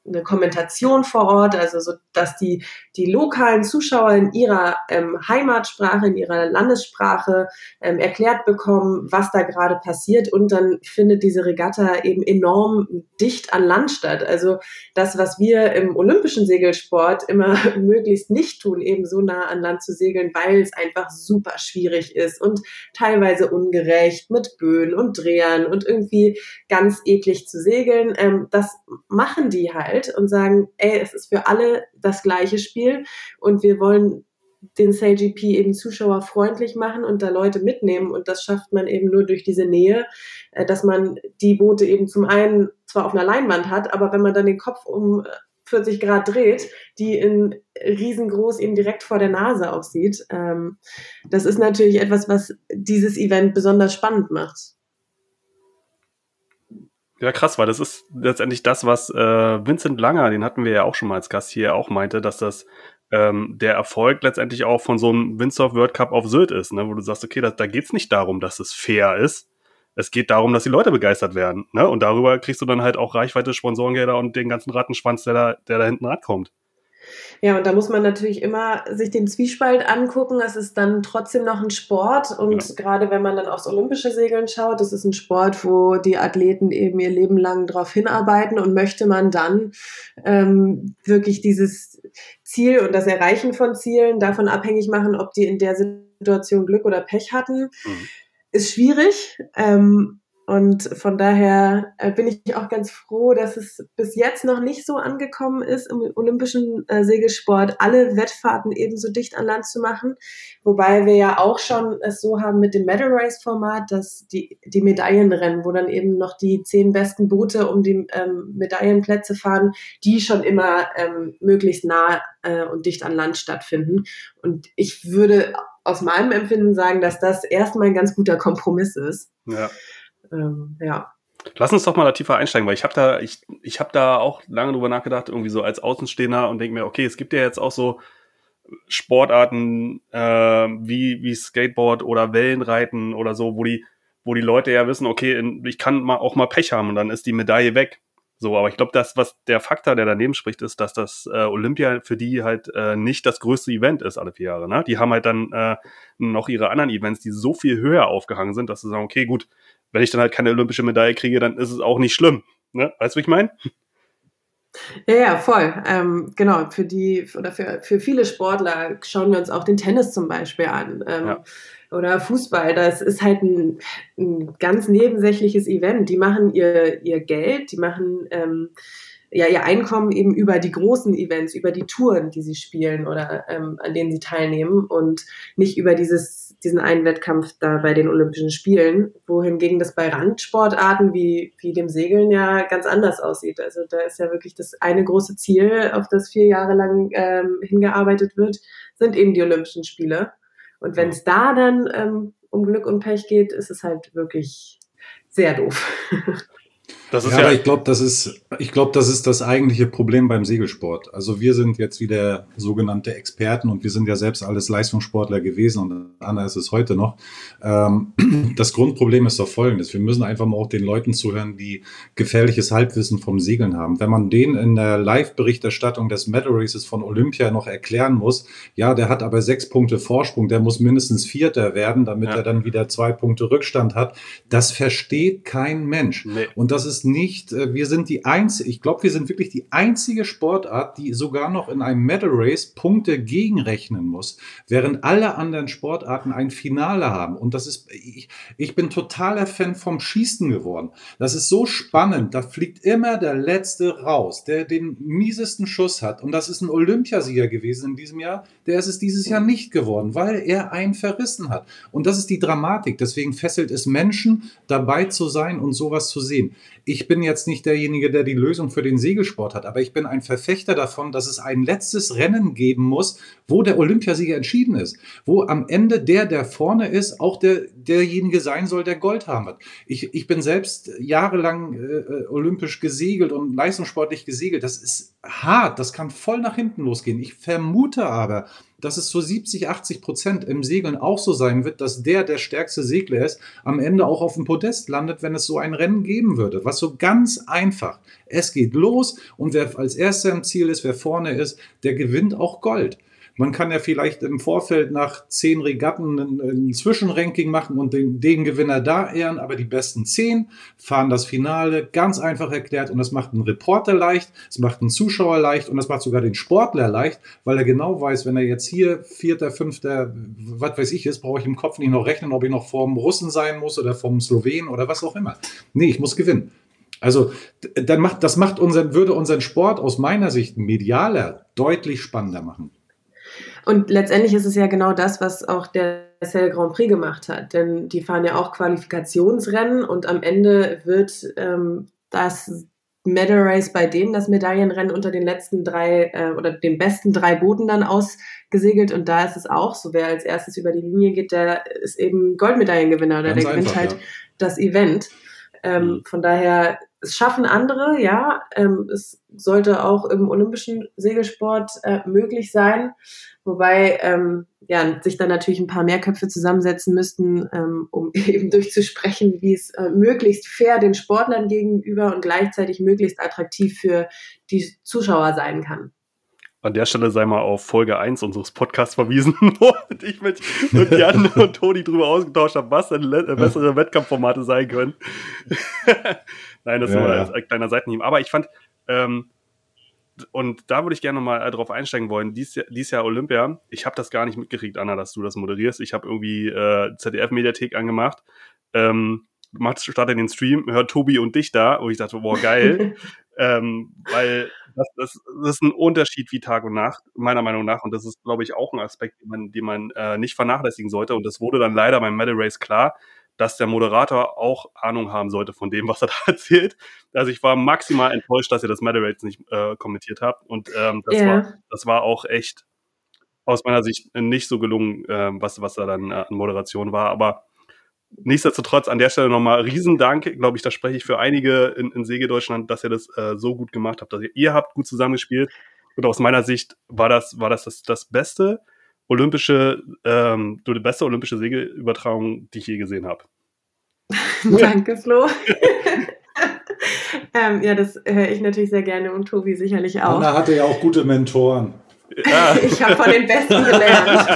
eine Kommentation vor Ort, also so, dass die, die lokalen Zuschauer in ihrer ähm, Heimatsprache, in ihrer Landessprache ähm, erklärt bekommen, was da gerade passiert und dann findet diese Regatta eben enorm dicht an Land statt. Also das, was wir im olympischen Segelsport immer (laughs) möglichst nicht tun, eben so nah an Land zu segeln, weil es einfach super schwierig ist und teilweise ungerecht mit Böen und Drehern und irgendwie ganz eklig zu segeln. Ähm, das machen die halt Welt und sagen, ey, es ist für alle das gleiche Spiel und wir wollen den SailGP eben zuschauerfreundlich machen und da Leute mitnehmen. Und das schafft man eben nur durch diese Nähe, äh, dass man die Boote eben zum einen zwar auf einer Leinwand hat, aber wenn man dann den Kopf um 40 Grad dreht, die in riesengroß eben direkt vor der Nase aussieht. Ähm, das ist natürlich etwas, was dieses Event besonders spannend macht. Ja, krass, weil das ist letztendlich das, was äh, Vincent Langer, den hatten wir ja auch schon mal als Gast hier, auch meinte, dass das ähm, der Erfolg letztendlich auch von so einem Windsurf World Cup auf Sylt ist, ne? wo du sagst, okay, da, da geht es nicht darum, dass es fair ist. Es geht darum, dass die Leute begeistert werden. Ne? Und darüber kriegst du dann halt auch Reichweite, Sponsorengelder und den ganzen Rattenschwanz, der da, der da hinten rankommt. Ja, und da muss man natürlich immer sich den Zwiespalt angucken. Es ist dann trotzdem noch ein Sport. Und ja. gerade wenn man dann aufs olympische Segeln schaut, das ist ein Sport, wo die Athleten eben ihr Leben lang darauf hinarbeiten. Und möchte man dann ähm, wirklich dieses Ziel und das Erreichen von Zielen davon abhängig machen, ob die in der Situation Glück oder Pech hatten, mhm. ist schwierig. Ähm, und von daher äh, bin ich auch ganz froh, dass es bis jetzt noch nicht so angekommen ist, im olympischen äh, Segelsport alle Wettfahrten ebenso dicht an Land zu machen. Wobei wir ja auch schon es so haben mit dem Medal Race Format, dass die, die Medaillenrennen, wo dann eben noch die zehn besten Boote um die ähm, Medaillenplätze fahren, die schon immer ähm, möglichst nah äh, und dicht an Land stattfinden. Und ich würde aus meinem Empfinden sagen, dass das erstmal ein ganz guter Kompromiss ist. Ja ähm, ja. Lass uns doch mal da tiefer einsteigen, weil ich habe da, ich, ich habe da auch lange drüber nachgedacht, irgendwie so als Außenstehender und denke mir, okay, es gibt ja jetzt auch so Sportarten äh, wie, wie Skateboard oder Wellenreiten oder so, wo die, wo die Leute ja wissen, okay, ich kann mal auch mal Pech haben und dann ist die Medaille weg. So, aber ich glaube, das, was der Faktor, der daneben spricht, ist, dass das äh, Olympia für die halt äh, nicht das größte Event ist alle vier Jahre. Ne? Die haben halt dann äh, noch ihre anderen Events, die so viel höher aufgehangen sind, dass sie sagen, okay, gut, wenn ich dann halt keine olympische Medaille kriege, dann ist es auch nicht schlimm. Ne? Weißt du, wie ich meine? Ja, ja, voll. Ähm, genau, für die oder für, für viele Sportler schauen wir uns auch den Tennis zum Beispiel an. Ähm, ja. Oder Fußball, das ist halt ein, ein, ganz nebensächliches Event. Die machen ihr, ihr Geld, die machen ähm, ja ihr Einkommen eben über die großen Events, über die Touren, die sie spielen oder ähm, an denen sie teilnehmen und nicht über dieses, diesen einen Wettkampf da bei den Olympischen Spielen, wohingegen das bei Randsportarten wie, wie dem Segeln ja ganz anders aussieht. Also da ist ja wirklich das eine große Ziel, auf das vier Jahre lang ähm, hingearbeitet wird, sind eben die Olympischen Spiele. Und wenn es da dann ähm, um Glück und Pech geht, ist es halt wirklich sehr doof. (laughs) Das ist ja, ja aber ich glaube, das ist, ich glaube, das ist das eigentliche Problem beim Segelsport. Also wir sind jetzt wieder sogenannte Experten und wir sind ja selbst alles Leistungssportler gewesen und Anna ist es heute noch. Ähm, (clears throat) das Grundproblem ist doch folgendes. Wir müssen einfach mal auch den Leuten zuhören, die gefährliches Halbwissen vom Segeln haben. Wenn man denen in der Live-Berichterstattung des Medal Races von Olympia noch erklären muss, ja, der hat aber sechs Punkte Vorsprung, der muss mindestens Vierter werden, damit ja. er dann wieder zwei Punkte Rückstand hat. Das versteht kein Mensch. Nee. Und das ist nicht, äh, wir sind die einzige, ich glaube, wir sind wirklich die einzige Sportart, die sogar noch in einem Medal Race Punkte gegenrechnen muss, während alle anderen Sportarten ein Finale haben. Und das ist, ich, ich bin totaler Fan vom Schießen geworden. Das ist so spannend. Da fliegt immer der Letzte raus, der den miesesten Schuss hat. Und das ist ein Olympiasieger gewesen in diesem Jahr. Der ist es dieses Jahr nicht geworden, weil er einen verrissen hat. Und das ist die Dramatik. Deswegen fesselt es Menschen, dabei zu sein und sowas zu sehen ich bin jetzt nicht derjenige, der die Lösung für den Segelsport hat, aber ich bin ein Verfechter davon, dass es ein letztes Rennen geben muss, wo der Olympiasieger entschieden ist, wo am Ende der, der vorne ist, auch der, derjenige sein soll, der Gold haben wird. Ich, ich bin selbst jahrelang äh, äh olympisch gesegelt und leistungssportlich gesegelt. Das ist hart, das kann voll nach hinten losgehen. Ich vermute aber, dass es zu 70, 80 Prozent im Segeln auch so sein wird, dass der, der stärkste Segler ist, am Ende auch auf dem Podest landet, wenn es so ein Rennen geben würde. Was so ganz einfach. Es geht los und wer als erster im Ziel ist, wer vorne ist, der gewinnt auch Gold. Man kann ja vielleicht im Vorfeld nach zehn Regatten ein, ein Zwischenranking machen und den, den, Gewinner da ehren, aber die besten zehn fahren das Finale, ganz einfach erklärt. Und das macht einen Reporter leicht, es macht einen Zuschauer leicht und das macht sogar den Sportler leicht, weil er genau weiß, wenn er jetzt hier Vierter, Fünfter, was weiß ich ist, brauche ich im Kopf nicht noch rechnen, ob ich noch vorm Russen sein muss oder vom Slowen oder was auch immer. Nee, ich muss gewinnen. Also dann macht, das macht unseren, würde unseren Sport aus meiner Sicht medialer deutlich spannender machen. Und letztendlich ist es ja genau das, was auch der Cell Grand Prix gemacht hat. Denn die fahren ja auch Qualifikationsrennen und am Ende wird ähm, das Medal Race bei denen das Medaillenrennen unter den letzten drei äh, oder den besten drei Booten dann ausgesegelt. Und da ist es auch so, wer als erstes über die Linie geht, der ist eben Goldmedaillengewinner oder Ganz der gewinnt halt ja. das Event. Ähm, mhm. Von daher es schaffen andere, ja. Ähm, es sollte auch im olympischen Segelsport äh, möglich sein, wobei ähm, ja, sich dann natürlich ein paar mehr Köpfe zusammensetzen müssten, ähm, um (laughs) eben durchzusprechen, wie es äh, möglichst fair den Sportlern gegenüber und gleichzeitig möglichst attraktiv für die Zuschauer sein kann. An der Stelle sei mal auf Folge 1 unseres Podcasts verwiesen, (laughs) wo ich mit, mit Jan (laughs) und Toni drüber ausgetauscht habe, was denn äh, bessere Wettkampfformate sein können. Nein, das ja, war ja. ein kleiner Seitenhieb. Aber ich fand, ähm, und da würde ich gerne mal äh, drauf einsteigen wollen. Dies, dies Jahr Olympia. Ich habe das gar nicht mitgekriegt, Anna, dass du das moderierst. Ich habe irgendwie äh, ZDF-Mediathek angemacht. Ähm, macht startet den Stream, hört Tobi und dich da, wo ich dachte, boah, geil. (laughs) ähm, weil das, das, das, ist ein Unterschied wie Tag und Nacht, meiner Meinung nach. Und das ist, glaube ich, auch ein Aspekt, den man, den man äh, nicht vernachlässigen sollte. Und das wurde dann leider beim Medal Race klar, dass der Moderator auch Ahnung haben sollte von dem, was er (laughs) da erzählt. Also ich war maximal enttäuscht, dass ihr das Race nicht äh, kommentiert habt. Und ähm, das, yeah. war, das war auch echt aus meiner Sicht nicht so gelungen, äh, was, was da dann äh, an Moderation war. Aber nichtsdestotrotz an der Stelle nochmal Riesendank. Glaube ich, da spreche ich für einige in, in Säge Deutschland, dass ihr das äh, so gut gemacht habt. Dass ihr, ihr habt gut zusammengespielt. Und aus meiner Sicht war das, war das, das, das Beste olympische, ähm, die beste olympische Segelübertragung, die ich je gesehen habe. (laughs) Danke, Flo. (laughs) ähm, ja, das höre ich natürlich sehr gerne und Tobi sicherlich auch. Anna hatte ja auch gute Mentoren. Ja. (laughs) ich habe von den Besten gelernt.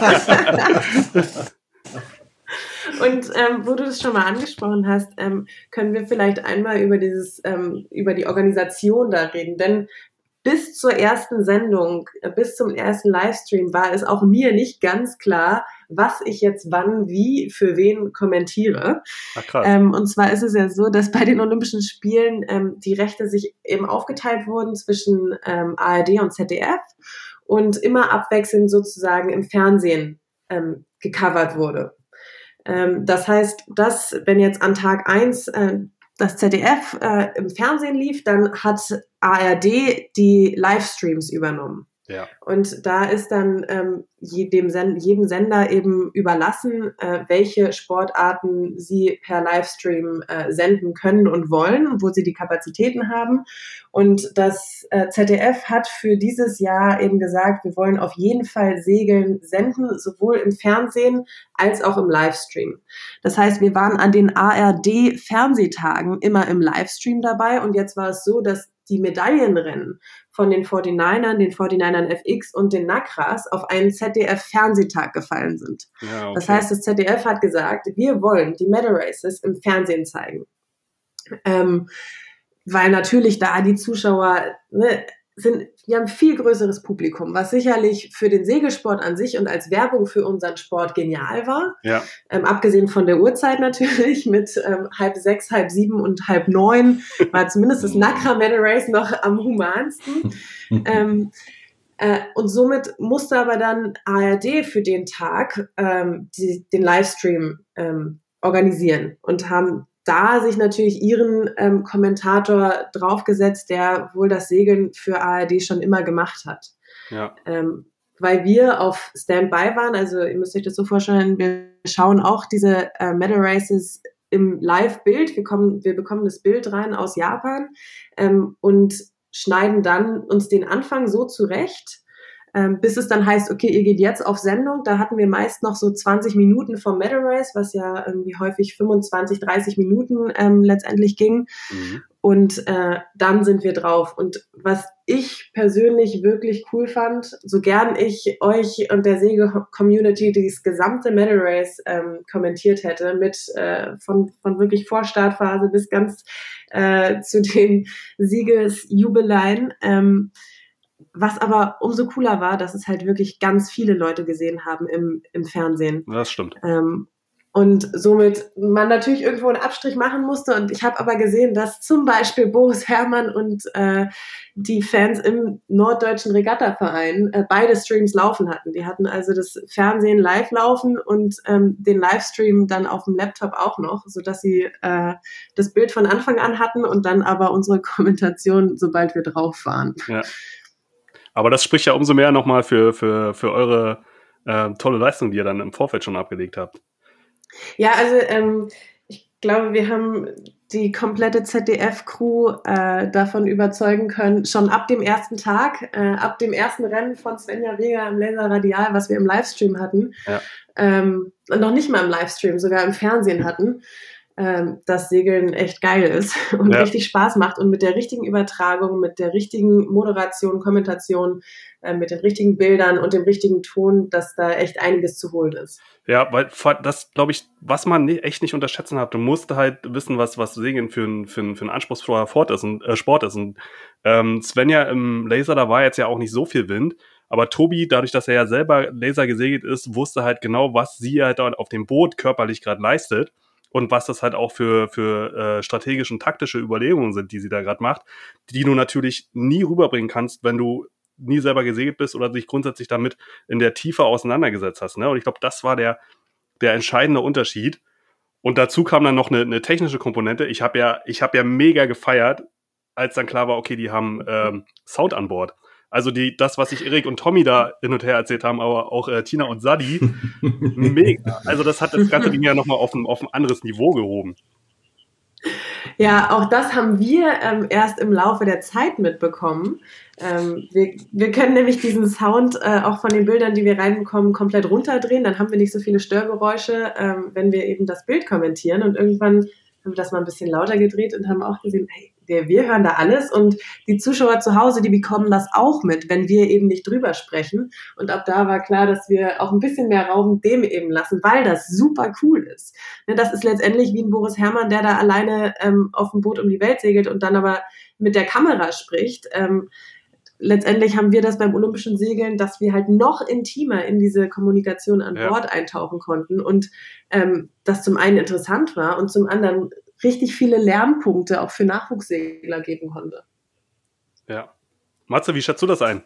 Und ähm, wo du das schon mal angesprochen hast, ähm, können wir vielleicht einmal über dieses, ähm, über die Organisation da reden. Denn bis zur ersten Sendung, äh, bis zum ersten Livestream war es auch mir nicht ganz klar, was ich jetzt wann, wie, für wen kommentiere. Ach, ähm, und zwar ist es ja so, dass bei den Olympischen Spielen ähm, die Rechte sich eben aufgeteilt wurden zwischen ähm, ARD und ZDF und immer abwechselnd sozusagen im Fernsehen ähm, gecovert wurde. Ähm, das heißt, dass wenn jetzt an Tag eins äh, das ZDF äh, im Fernsehen lief, dann hat ARD die Livestreams übernommen. Ja. Und da ist dann ähm, jedem, Sen jedem Sender eben überlassen, äh, welche Sportarten sie per Livestream äh, senden können und wollen, wo sie die Kapazitäten haben. Und das äh, ZDF hat für dieses Jahr eben gesagt, wir wollen auf jeden Fall Segeln senden, sowohl im Fernsehen als auch im Livestream. Das heißt, wir waren an den ARD-Fernsehtagen immer im Livestream dabei und jetzt war es so, dass die Medaillenrennen von den 49ern, den 49ern FX und den Nakras auf einen ZDF-Fernsehtag gefallen sind. Ja, okay. Das heißt, das ZDF hat gesagt, wir wollen die Medal Races im Fernsehen zeigen. Ähm, weil natürlich da die Zuschauer ne, sind, wir haben viel größeres Publikum, was sicherlich für den Segelsport an sich und als Werbung für unseren Sport genial war. Ja. Ähm, abgesehen von der Uhrzeit natürlich (laughs) mit ähm, halb sechs, halb sieben und halb neun war zumindest das Nakra Medal Race noch am humansten. (laughs) ähm, äh, und somit musste aber dann ARD für den Tag ähm, die, den Livestream ähm, organisieren und haben da sich natürlich ihren ähm, Kommentator draufgesetzt, der wohl das Segeln für ARD schon immer gemacht hat. Ja. Ähm, weil wir auf Standby waren, also ihr müsst euch das so vorstellen, wir schauen auch diese äh, Medal Races im Live-Bild. Wir, wir bekommen das Bild rein aus Japan ähm, und schneiden dann uns den Anfang so zurecht, ähm, bis es dann heißt, okay, ihr geht jetzt auf Sendung. Da hatten wir meist noch so 20 Minuten vom Medal Race, was ja irgendwie häufig 25, 30 Minuten ähm, letztendlich ging. Mhm. Und äh, dann sind wir drauf. Und was ich persönlich wirklich cool fand, so gern ich euch und der Säge-Community das gesamte Medal Race ähm, kommentiert hätte, mit äh, von, von wirklich Vorstartphase bis ganz äh, zu den (laughs) Siegesjubeleien, ähm, was aber umso cooler war, dass es halt wirklich ganz viele Leute gesehen haben im, im Fernsehen. Das stimmt. Ähm, und somit man natürlich irgendwo einen Abstrich machen musste. Und ich habe aber gesehen, dass zum Beispiel Boris Herrmann und äh, die Fans im Norddeutschen Regattaverein äh, beide Streams laufen hatten. Die hatten also das Fernsehen live laufen und ähm, den Livestream dann auf dem Laptop auch noch, sodass sie äh, das Bild von Anfang an hatten und dann aber unsere (laughs) Kommentation, sobald wir drauf waren. Ja. Aber das spricht ja umso mehr nochmal für, für, für eure äh, tolle Leistung, die ihr dann im Vorfeld schon abgelegt habt. Ja, also ähm, ich glaube, wir haben die komplette ZDF-Crew äh, davon überzeugen können, schon ab dem ersten Tag, äh, ab dem ersten Rennen von Svenja Vega im Laser Radial, was wir im Livestream hatten, Ja. ähm, noch nicht mal im Livestream, sogar im Fernsehen hatten, ähm, dass Segeln echt geil ist (laughs) und Ja. richtig Spaß macht und mit der richtigen Übertragung, mit der richtigen Moderation, Kommentation, äh, mit den richtigen Bildern und dem richtigen Ton, dass da echt einiges zu holen ist. Ja, weil das, glaube ich, was man echt nicht unterschätzen hat, du musst halt wissen, was, was Segeln für ein, für ein, für ein anspruchsvoller Sport ist. Und, äh, Sport ist. Und ähm, Svenja im Laser, da war jetzt ja auch nicht so viel Wind. Aber Tobi, dadurch, dass er ja selber Laser gesegelt ist, wusste halt genau, was sie halt dort auf dem Boot körperlich gerade leistet und was das halt auch für, für äh, strategische und taktische Überlegungen sind, die sie da gerade macht, die du natürlich nie rüberbringen kannst, wenn du nie selber gesegelt bist oder dich grundsätzlich damit in der Tiefe auseinandergesetzt hast. Ne? Und ich glaube, das war der, der entscheidende Unterschied. Und dazu kam dann noch eine, eine technische Komponente. Ich habe ja, habe ja mega gefeiert, als dann klar war, okay, die haben ähm, Sound an Bord. Also die, das, was sich Erik und Tommy da hin und her erzählt haben, aber auch äh, Tina und Sadi, (laughs) mega. Also das hat das ganze Ding ja nochmal auf ein, auf ein anderes Niveau gehoben. Ja, auch das haben wir ähm, erst im Laufe der Zeit mitbekommen. Ähm, wir, wir können nämlich diesen Sound äh, auch von den Bildern, die wir reinbekommen, komplett runterdrehen. Dann haben wir nicht so viele Störgeräusche, ähm, wenn wir eben das Bild kommentieren. Und irgendwann haben wir das mal ein bisschen lauter gedreht und haben auch gesehen, hey, wir, wir hören da alles und die Zuschauer zu Hause, die bekommen das auch mit, wenn wir eben nicht drüber sprechen. Und ab da war klar, dass wir auch ein bisschen mehr Raum dem eben lassen, weil das super cool ist. Ne, das ist letztendlich wie ein Boris Herrmann, der da alleine ähm, auf dem Boot um die Welt segelt und dann aber mit der Kamera spricht. Ähm, letztendlich haben wir das beim olympischen Segeln, dass wir halt noch intimer in diese Kommunikation an Ja. Bord eintauchen konnten und ähm, das zum einen interessant war und zum anderen richtig viele Lernpunkte auch für Nachwuchssegler geben konnte. Ja. Matze, wie schätzt du das ein?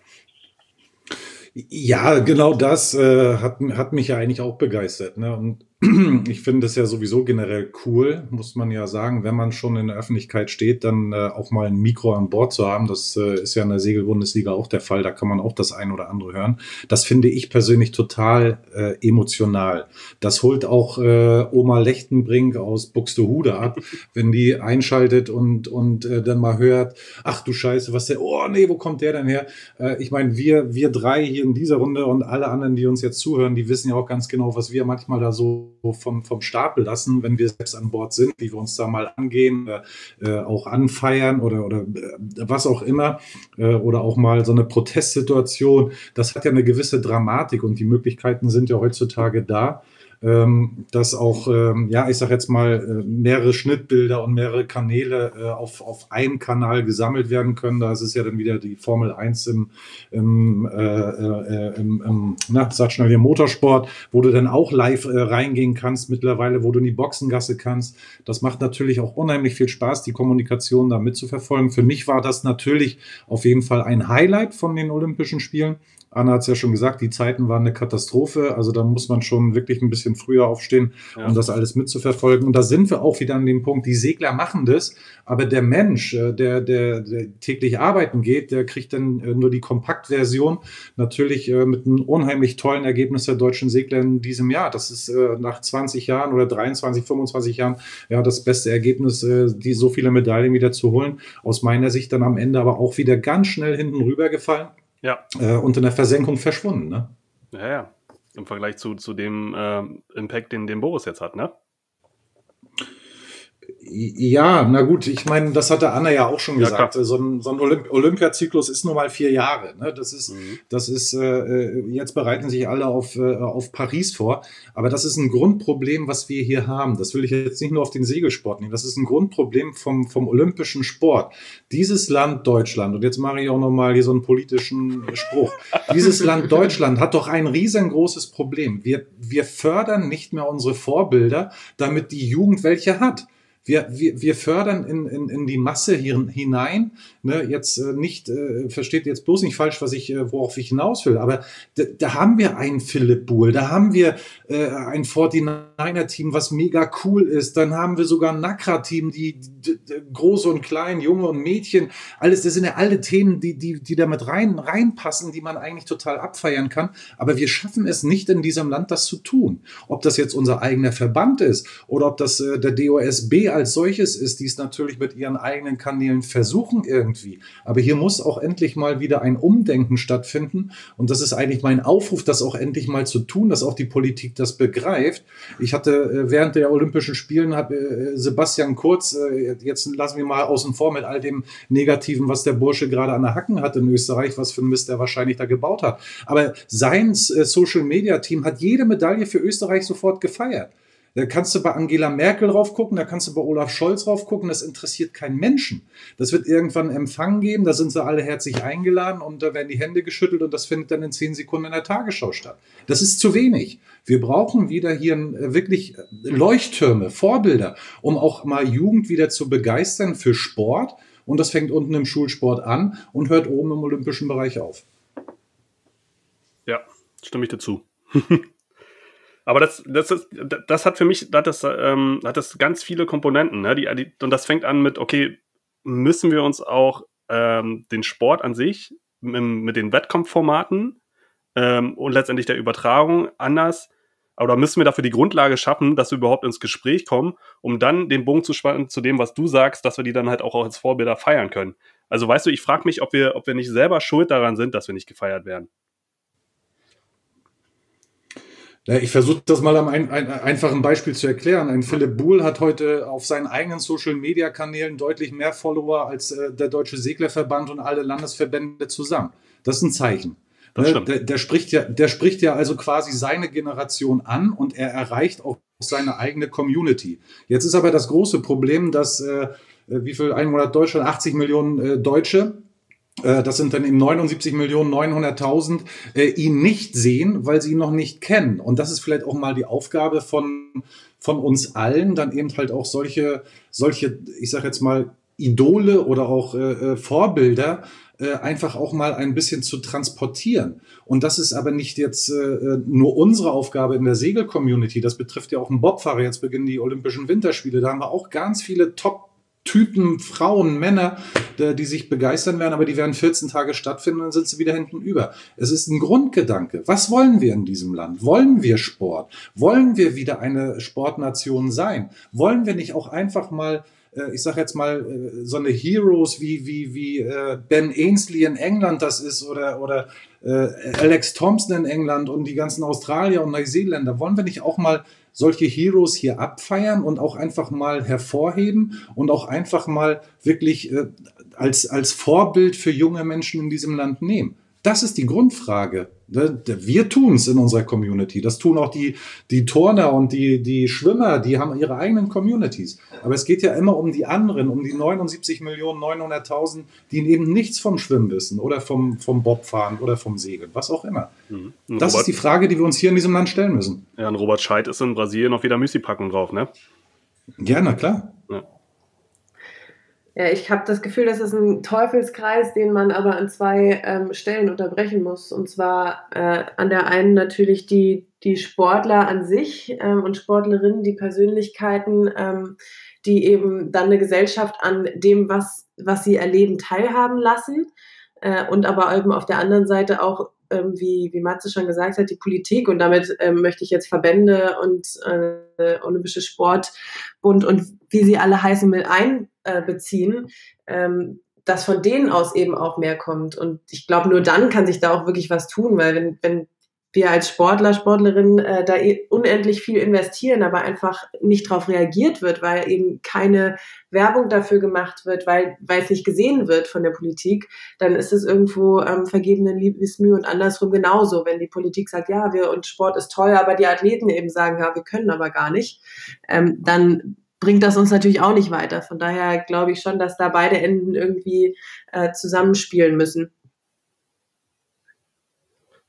Ja, genau das äh, hat, hat mich ja eigentlich auch begeistert. Ne? Und (clears throat) ich finde es ja sowieso generell cool, muss man ja sagen, wenn man schon in der Öffentlichkeit steht, dann äh, auch mal ein Mikro an Bord zu haben. Das äh, ist ja in der Segelbundesliga auch der Fall. Da kann man auch das ein oder andere hören. Das finde ich persönlich total äh, emotional. Das holt auch äh, Oma Lechtenbrink aus Buxtehude ab, (laughs) wenn die einschaltet und, und äh, dann mal hört, ach du Scheiße, was der, oh nee, wo kommt der denn her? Äh, ich meine, wir, wir drei hier in dieser Runde und alle anderen, die uns jetzt zuhören, die wissen ja auch ganz genau, was wir manchmal da so vom, vom Stapel lassen, wenn wir selbst an Bord sind, wie wir uns da mal angehen, äh, äh, auch anfeiern oder, oder äh, was auch immer, äh, oder auch mal so eine Protestsituation. Das hat ja eine gewisse Dramatik und die Möglichkeiten sind ja heutzutage da ähm, dass auch, ähm, ja, ich sag jetzt mal, äh, mehrere Schnittbilder und mehrere Kanäle äh, auf, auf einem Kanal gesammelt werden können. Da ist es ja dann wieder die Formel 1 im, im, äh, äh, im, im na, sag schnell hier Motorsport, wo du dann auch live äh, reingehen kannst mittlerweile, wo du in die Boxengasse kannst. Das macht natürlich auch unheimlich viel Spaß, die Kommunikation da mitzuverfolgen. Für mich war das natürlich auf jeden Fall ein Highlight von den Olympischen Spielen. Anna hat es ja schon gesagt, die Zeiten waren eine Katastrophe. Also da muss man schon wirklich ein bisschen früher aufstehen, Ja. um das alles mitzuverfolgen. Und da sind wir auch wieder an dem Punkt, die Segler machen das, aber der Mensch, äh, der, der, der täglich arbeiten geht, der kriegt dann äh, nur die Kompaktversion. Natürlich äh, mit einem unheimlich tollen Ergebnis der deutschen Segler in diesem Jahr. Das ist nach 20 Jahren oder 23, 25 Jahren ja das beste Ergebnis, die so viele Medaillen wieder zu holen. Aus meiner Sicht dann am Ende aber auch wieder ganz schnell hinten rübergefallen Ja. äh, und in der Versenkung verschwunden. Ne? Ja, ja. Im Vergleich zu, zu dem ähm, Impact, den, den Boris jetzt hat, ne? Ja, na gut, ich meine, das hatte Anna ja auch schon Ja, gesagt. klar. so ein, so ein Olymp Olympiazyklus ist nur mal vier Jahre. Ne? Das ist, Mhm. das ist, äh, jetzt bereiten sich alle auf, äh, auf Paris vor. Aber das ist ein Grundproblem, was wir hier haben. Das will ich jetzt nicht nur auf den Segelsport nehmen. Das ist ein Grundproblem vom, vom olympischen Sport. Dieses Land Deutschland, und jetzt mache ich auch nochmal hier so einen politischen Spruch. Dieses Land Deutschland hat doch ein riesengroßes Problem. Wir, wir fördern nicht mehr unsere Vorbilder, damit die Jugend welche hat. Wir, wir, wir fördern in, in, in die Masse hier hinein. Ne, jetzt äh, nicht, äh, versteht jetzt bloß nicht falsch, was ich, äh, worauf ich hinaus will, aber da, haben wir einen Philipp Buhl, da haben wir äh, ein 49er-Team, was mega cool ist. Dann haben wir sogar ein Nakra-Team, die, die, die große und klein, Junge und Mädchen, alles, das sind ja alle Themen, die, die, die da mit rein, reinpassen, die man eigentlich total abfeiern kann. Aber wir schaffen es nicht in diesem Land, das zu tun. Ob das jetzt unser eigener Verband ist oder ob das äh, der DOSB als solches ist, die es natürlich mit ihren eigenen Kanälen versuchen irgendwie. Aber hier muss auch endlich mal wieder ein Umdenken stattfinden. Und das ist eigentlich mein Aufruf, das auch endlich mal zu tun, dass auch die Politik das begreift. Ich hatte äh, während der Olympischen Spielen hat äh, Sebastian Kurz, äh, jetzt lassen wir mal außen vor mit all dem Negativen, was der Bursche gerade an der Hacken hat in Österreich, was für ein Mist er wahrscheinlich da gebaut hat. Aber sein Social Media Team hat jede Medaille für Österreich sofort gefeiert. Da kannst du bei Angela Merkel drauf gucken, da kannst du bei Olaf Scholz drauf gucken, das interessiert keinen Menschen. Das wird irgendwann Empfang geben, da sind sie alle herzlich eingeladen und da werden die Hände geschüttelt und das findet dann in zehn Sekunden in der Tagesschau statt. Das ist zu wenig. Wir brauchen wieder hier äh, wirklich äh, Leuchttürme, Vorbilder, um auch mal Jugend wieder zu begeistern für Sport. Und das fängt unten im Schulsport an und hört oben im olympischen Bereich auf. Ja, stimme ich dazu. (laughs) Aber das, das, ist, das hat für mich, das, ähm, hat das ganz viele Komponenten. Ne? Die, die, und das fängt an mit, okay, müssen wir uns auch ähm, den Sport an sich mit, mit den Wettkampfformaten ähm, und letztendlich der Übertragung anders, oder müssen wir dafür die Grundlage schaffen, dass wir überhaupt ins Gespräch kommen, um dann den Bogen zu spannen zu dem, was du sagst, dass wir die dann halt auch als Vorbilder feiern können. Also weißt du, ich frage mich, ob wir, ob wir nicht selber schuld daran sind, dass wir nicht gefeiert werden. Ich versuche das mal am ein, ein, einfachen Beispiel zu erklären. Ein Philipp Buhl hat heute auf seinen eigenen Social-Media-Kanälen deutlich mehr Follower als äh, der Deutsche Seglerverband und alle Landesverbände zusammen. Das ist ein Zeichen. Ne? Der, der, spricht ja, der spricht ja also quasi seine Generation an und er erreicht auch seine eigene Community. Jetzt ist aber das große Problem, dass äh, wie viel Einwohner Deutschland? 80 Millionen äh, Deutsche äh, das sind dann eben 79 Millionen 900.000, äh, ihn nicht sehen, weil sie ihn noch nicht kennen. Und das ist vielleicht auch mal die Aufgabe von, von uns allen, dann eben halt auch solche, solche, ich sage jetzt mal, Idole oder auch äh, äh, Vorbilder äh, einfach auch mal ein bisschen zu transportieren. Und das ist aber nicht jetzt äh, äh nur unsere Aufgabe in der Segel-Community. Das betrifft ja auch einen Bobfahrer. Jetzt beginnen die Olympischen Winterspiele. Da haben wir auch ganz viele Top- Typen, Frauen, Männer, die sich begeistern werden, aber die werden 14 Tage stattfinden und dann sind sie wieder hinten über. Es ist ein Grundgedanke. Was wollen wir in diesem Land? Wollen wir Sport? Wollen wir wieder eine Sportnation sein? Wollen wir nicht auch einfach mal äh, ich sage jetzt mal, äh, so eine Heroes wie, wie, wie äh, Ben Ainsley in England das ist oder, oder Alex Thompson in England und die ganzen Australier und Neuseeländer, wollen wir nicht auch mal solche Heroes hier abfeiern und auch einfach mal hervorheben und auch einfach mal wirklich äh, als, als Vorbild für junge Menschen in diesem Land nehmen. Das ist die Grundfrage. Wir tun es in unserer Community. Das tun auch die, die Turner und die, die Schwimmer, die haben ihre eigenen Communities. Aber es geht ja immer um die anderen, um die 79 Millionen 900.000, die eben nichts vom Schwimmen wissen oder vom, vom Bobfahren oder vom Segeln, was auch immer. Mhm. Das Robert, ist die Frage, die wir uns hier in diesem Land stellen müssen. Ja, und Robert Scheidt ist in Brasilien auf jeder Müsli-Packung drauf, ne? Ja, na klar. Ja. Ja, ich habe das Gefühl, das ist ein Teufelskreis, den man aber an zwei ähm, Stellen unterbrechen muss. Und zwar äh, an der einen natürlich die, die Sportler an sich ähm, und Sportlerinnen, die Persönlichkeiten, ähm, die eben dann eine Gesellschaft an dem, was, was sie erleben, teilhaben lassen. Äh, und aber eben auf der anderen Seite auch ähm, wie, wie Matze schon gesagt hat, die Politik und damit ähm, möchte ich jetzt Verbände und äh, Olympische Sportbund und wie sie alle heißen mit einbeziehen, ähm, dass von denen aus eben auch mehr kommt. Und ich glaube, nur dann kann sich da auch wirklich was tun, weil wenn, wenn wir als Sportler, Sportlerinnen äh, da eh unendlich viel investieren, aber einfach nicht darauf reagiert wird, weil eben keine Werbung dafür gemacht wird, weil, weil es nicht gesehen wird von der Politik, dann ist es irgendwo ähm, vergebene Liebesmühe und andersrum genauso. Wenn die Politik sagt, ja, wir und Sport ist toll, aber die Athleten eben sagen, ja, wir können aber gar nicht, ähm, dann bringt das uns natürlich auch nicht weiter. Von daher glaube ich schon, dass da beide Enden irgendwie äh, zusammenspielen müssen.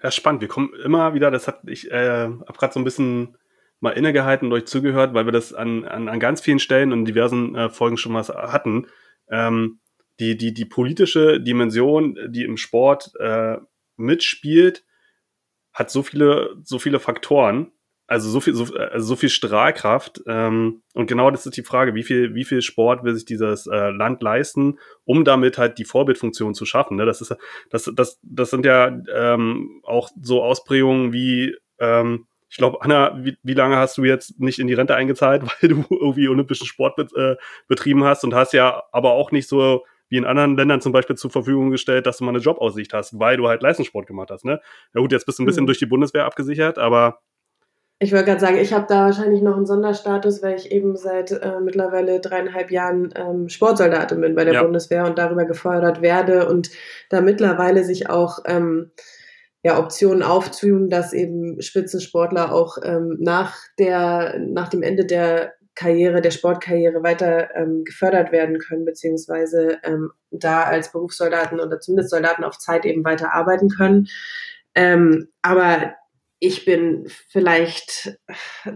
Ja, spannend. Wir kommen immer wieder, das hat ich äh, habe gerade so ein bisschen mal innegehalten und euch zugehört, weil wir das an, an, an ganz vielen Stellen und diversen äh, Folgen schon was hatten. Ähm, die, die, die politische Dimension, die im Sport äh, mitspielt, hat so viele, so viele Faktoren, also so viel, so, also so viel Strahlkraft. Ähm, und genau das ist die Frage, wie viel, wie viel Sport will sich dieses äh, Land leisten, um damit halt die Vorbildfunktion zu schaffen. Ne? Das ist, das, das, das sind ja ähm, auch so Ausprägungen wie, ähm, Ich glaube, Anna, wie, wie lange hast du jetzt nicht in die Rente eingezahlt, (laughs) weil du irgendwie olympischen Sport bet, äh, betrieben hast und hast ja aber auch nicht so wie in anderen Ländern zum Beispiel zur Verfügung gestellt, dass du mal eine Jobaussicht hast, weil du halt Leistungssport gemacht hast. Ne? Ja gut, jetzt bist du ein bisschen mhm. durch die Bundeswehr abgesichert, aber ich wollte gerade sagen, ich habe da wahrscheinlich noch einen Sonderstatus, weil ich eben seit äh, mittlerweile dreieinhalb Jahren ähm, Sportsoldatin bin bei der ja. Bundeswehr und darüber gefördert werde und da mittlerweile sich auch ähm, ja, Optionen auftun, dass eben Spitzensportler auch ähm, nach, der, nach dem Ende der Karriere, der Sportkarriere weiter ähm, gefördert werden können, beziehungsweise ähm, da als Berufssoldaten oder zumindest Soldaten auf Zeit eben weiter arbeiten können. Ähm, aber ich bin vielleicht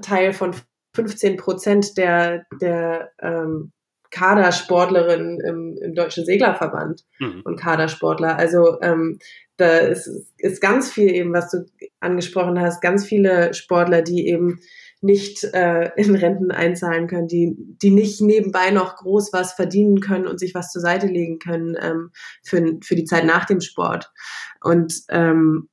Teil von 15 Prozent der, der ähm, Kadersportlerinnen im, im Deutschen Seglerverband mhm. und Kadersportler. Also ähm, da ist, ist ganz viel eben, was du angesprochen hast, ganz viele Sportler, die eben nicht äh, in Renten einzahlen können, die, die nicht nebenbei noch groß was verdienen können und sich was zur Seite legen können ähm, für, für die Zeit nach dem Sport. Und ähm,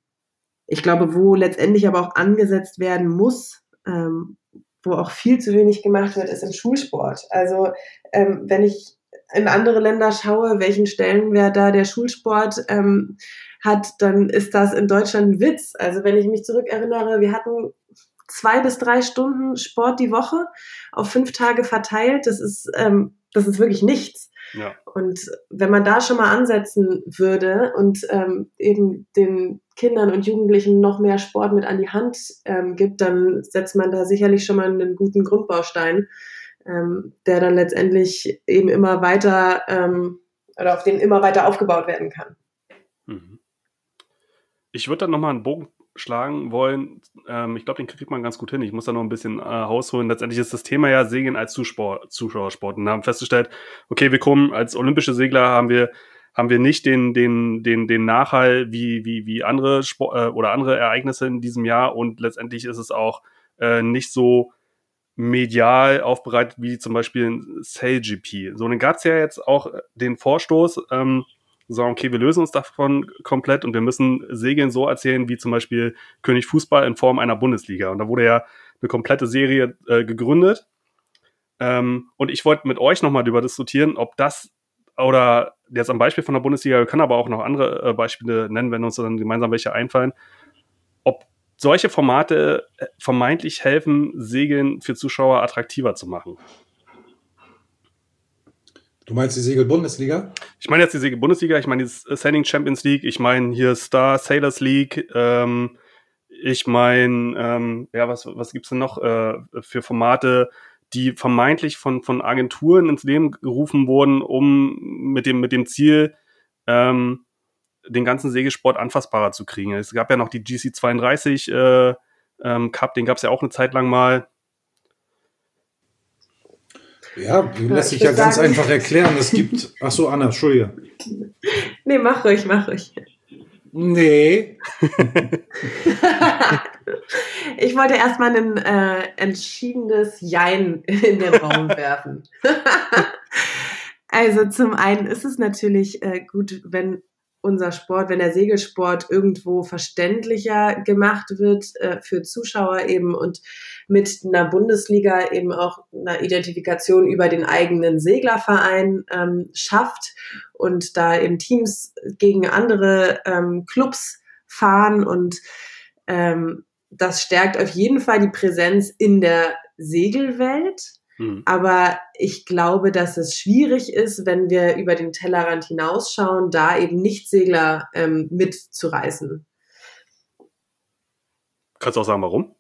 ich glaube, wo letztendlich aber auch angesetzt werden muss, ähm, wo auch viel zu wenig gemacht wird, ist im Schulsport. Also ähm, wenn ich in andere Länder schaue, welchen Stellenwert da der Schulsport ähm, hat, dann ist das in Deutschland ein Witz. Also wenn ich mich zurückerinnere, wir hatten zwei bis drei Stunden Sport die Woche auf fünf Tage verteilt. Das ist, ähm, das ist wirklich nichts. Ja. Und wenn man da schon mal ansetzen würde und ähm, eben den Kindern und Jugendlichen noch mehr Sport mit an die Hand ähm, gibt, dann setzt man da sicherlich schon mal einen guten Grundbaustein, ähm, der dann letztendlich eben immer weiter ähm, oder auf den immer weiter aufgebaut werden kann. Mhm. Ich würde dann nochmal einen Bogen schlagen wollen. Ähm, ich glaube, den kriegt man ganz gut hin. Ich muss da noch ein bisschen äh, rausholen. Letztendlich ist das Thema ja Segeln als Zuschauer, Zuschauersport. Und haben festgestellt, okay, wir kommen als olympische Segler, haben wir haben wir nicht den, den, den, den Nachhall wie, wie, wie andere Sport, äh, oder andere Ereignisse in diesem Jahr und letztendlich ist es auch äh, nicht so medial aufbereitet wie zum Beispiel ein SailGP. So, dann gab es ja jetzt auch den Vorstoß, ähm, sagen, okay, wir lösen uns davon komplett und wir müssen Segeln so erzählen, wie zum Beispiel König Fußball in Form einer Bundesliga. Und da wurde ja eine komplette Serie äh, gegründet. Ähm, und ich wollte mit euch nochmal darüber diskutieren, ob das oder jetzt am Beispiel von der Bundesliga, wir können aber auch noch andere äh, Beispiele nennen, wenn uns dann gemeinsam welche einfallen, ob solche Formate äh, vermeintlich helfen, Segeln für Zuschauer attraktiver zu machen. Du meinst die Segel-Bundesliga? Ich meine jetzt die Segel-Bundesliga, ich meine die Sailing Champions League, ich meine hier Star Sailors League, ähm, ich meine, ähm, ja, was, was gibt es denn noch äh, für Formate, die vermeintlich von, von Agenturen ins Leben gerufen wurden, um mit dem, mit dem Ziel, ähm, den ganzen Segelsport anfassbarer zu kriegen. Es gab ja noch die GC32 äh, ähm, Cup, den gab es ja auch eine Zeit lang mal. Ja, die lässt sich ja sagen, ganz einfach erklären. Es gibt. (laughs) Ach so, Anna, Entschuldige. Nee, mach ruhig, mach ruhig. Nee. (laughs) ich wollte erstmal ein äh, entschiedenes Jein in den Raum (laughs) werfen. also zum einen ist es natürlich äh, gut, wenn unser Sport, wenn der Segelsport irgendwo verständlicher gemacht wird äh, für Zuschauer eben und mit einer Bundesliga eben auch eine Identifikation über den eigenen Seglerverein ähm, schafft und da eben Teams gegen andere ähm, Clubs fahren und ähm, das stärkt auf jeden Fall die Präsenz in der Segelwelt. Mhm. Aber ich glaube, dass es schwierig ist, wenn wir über den Tellerrand hinausschauen, da eben Nichtsegler ähm, mitzureißen. Kannst du auch sagen, warum?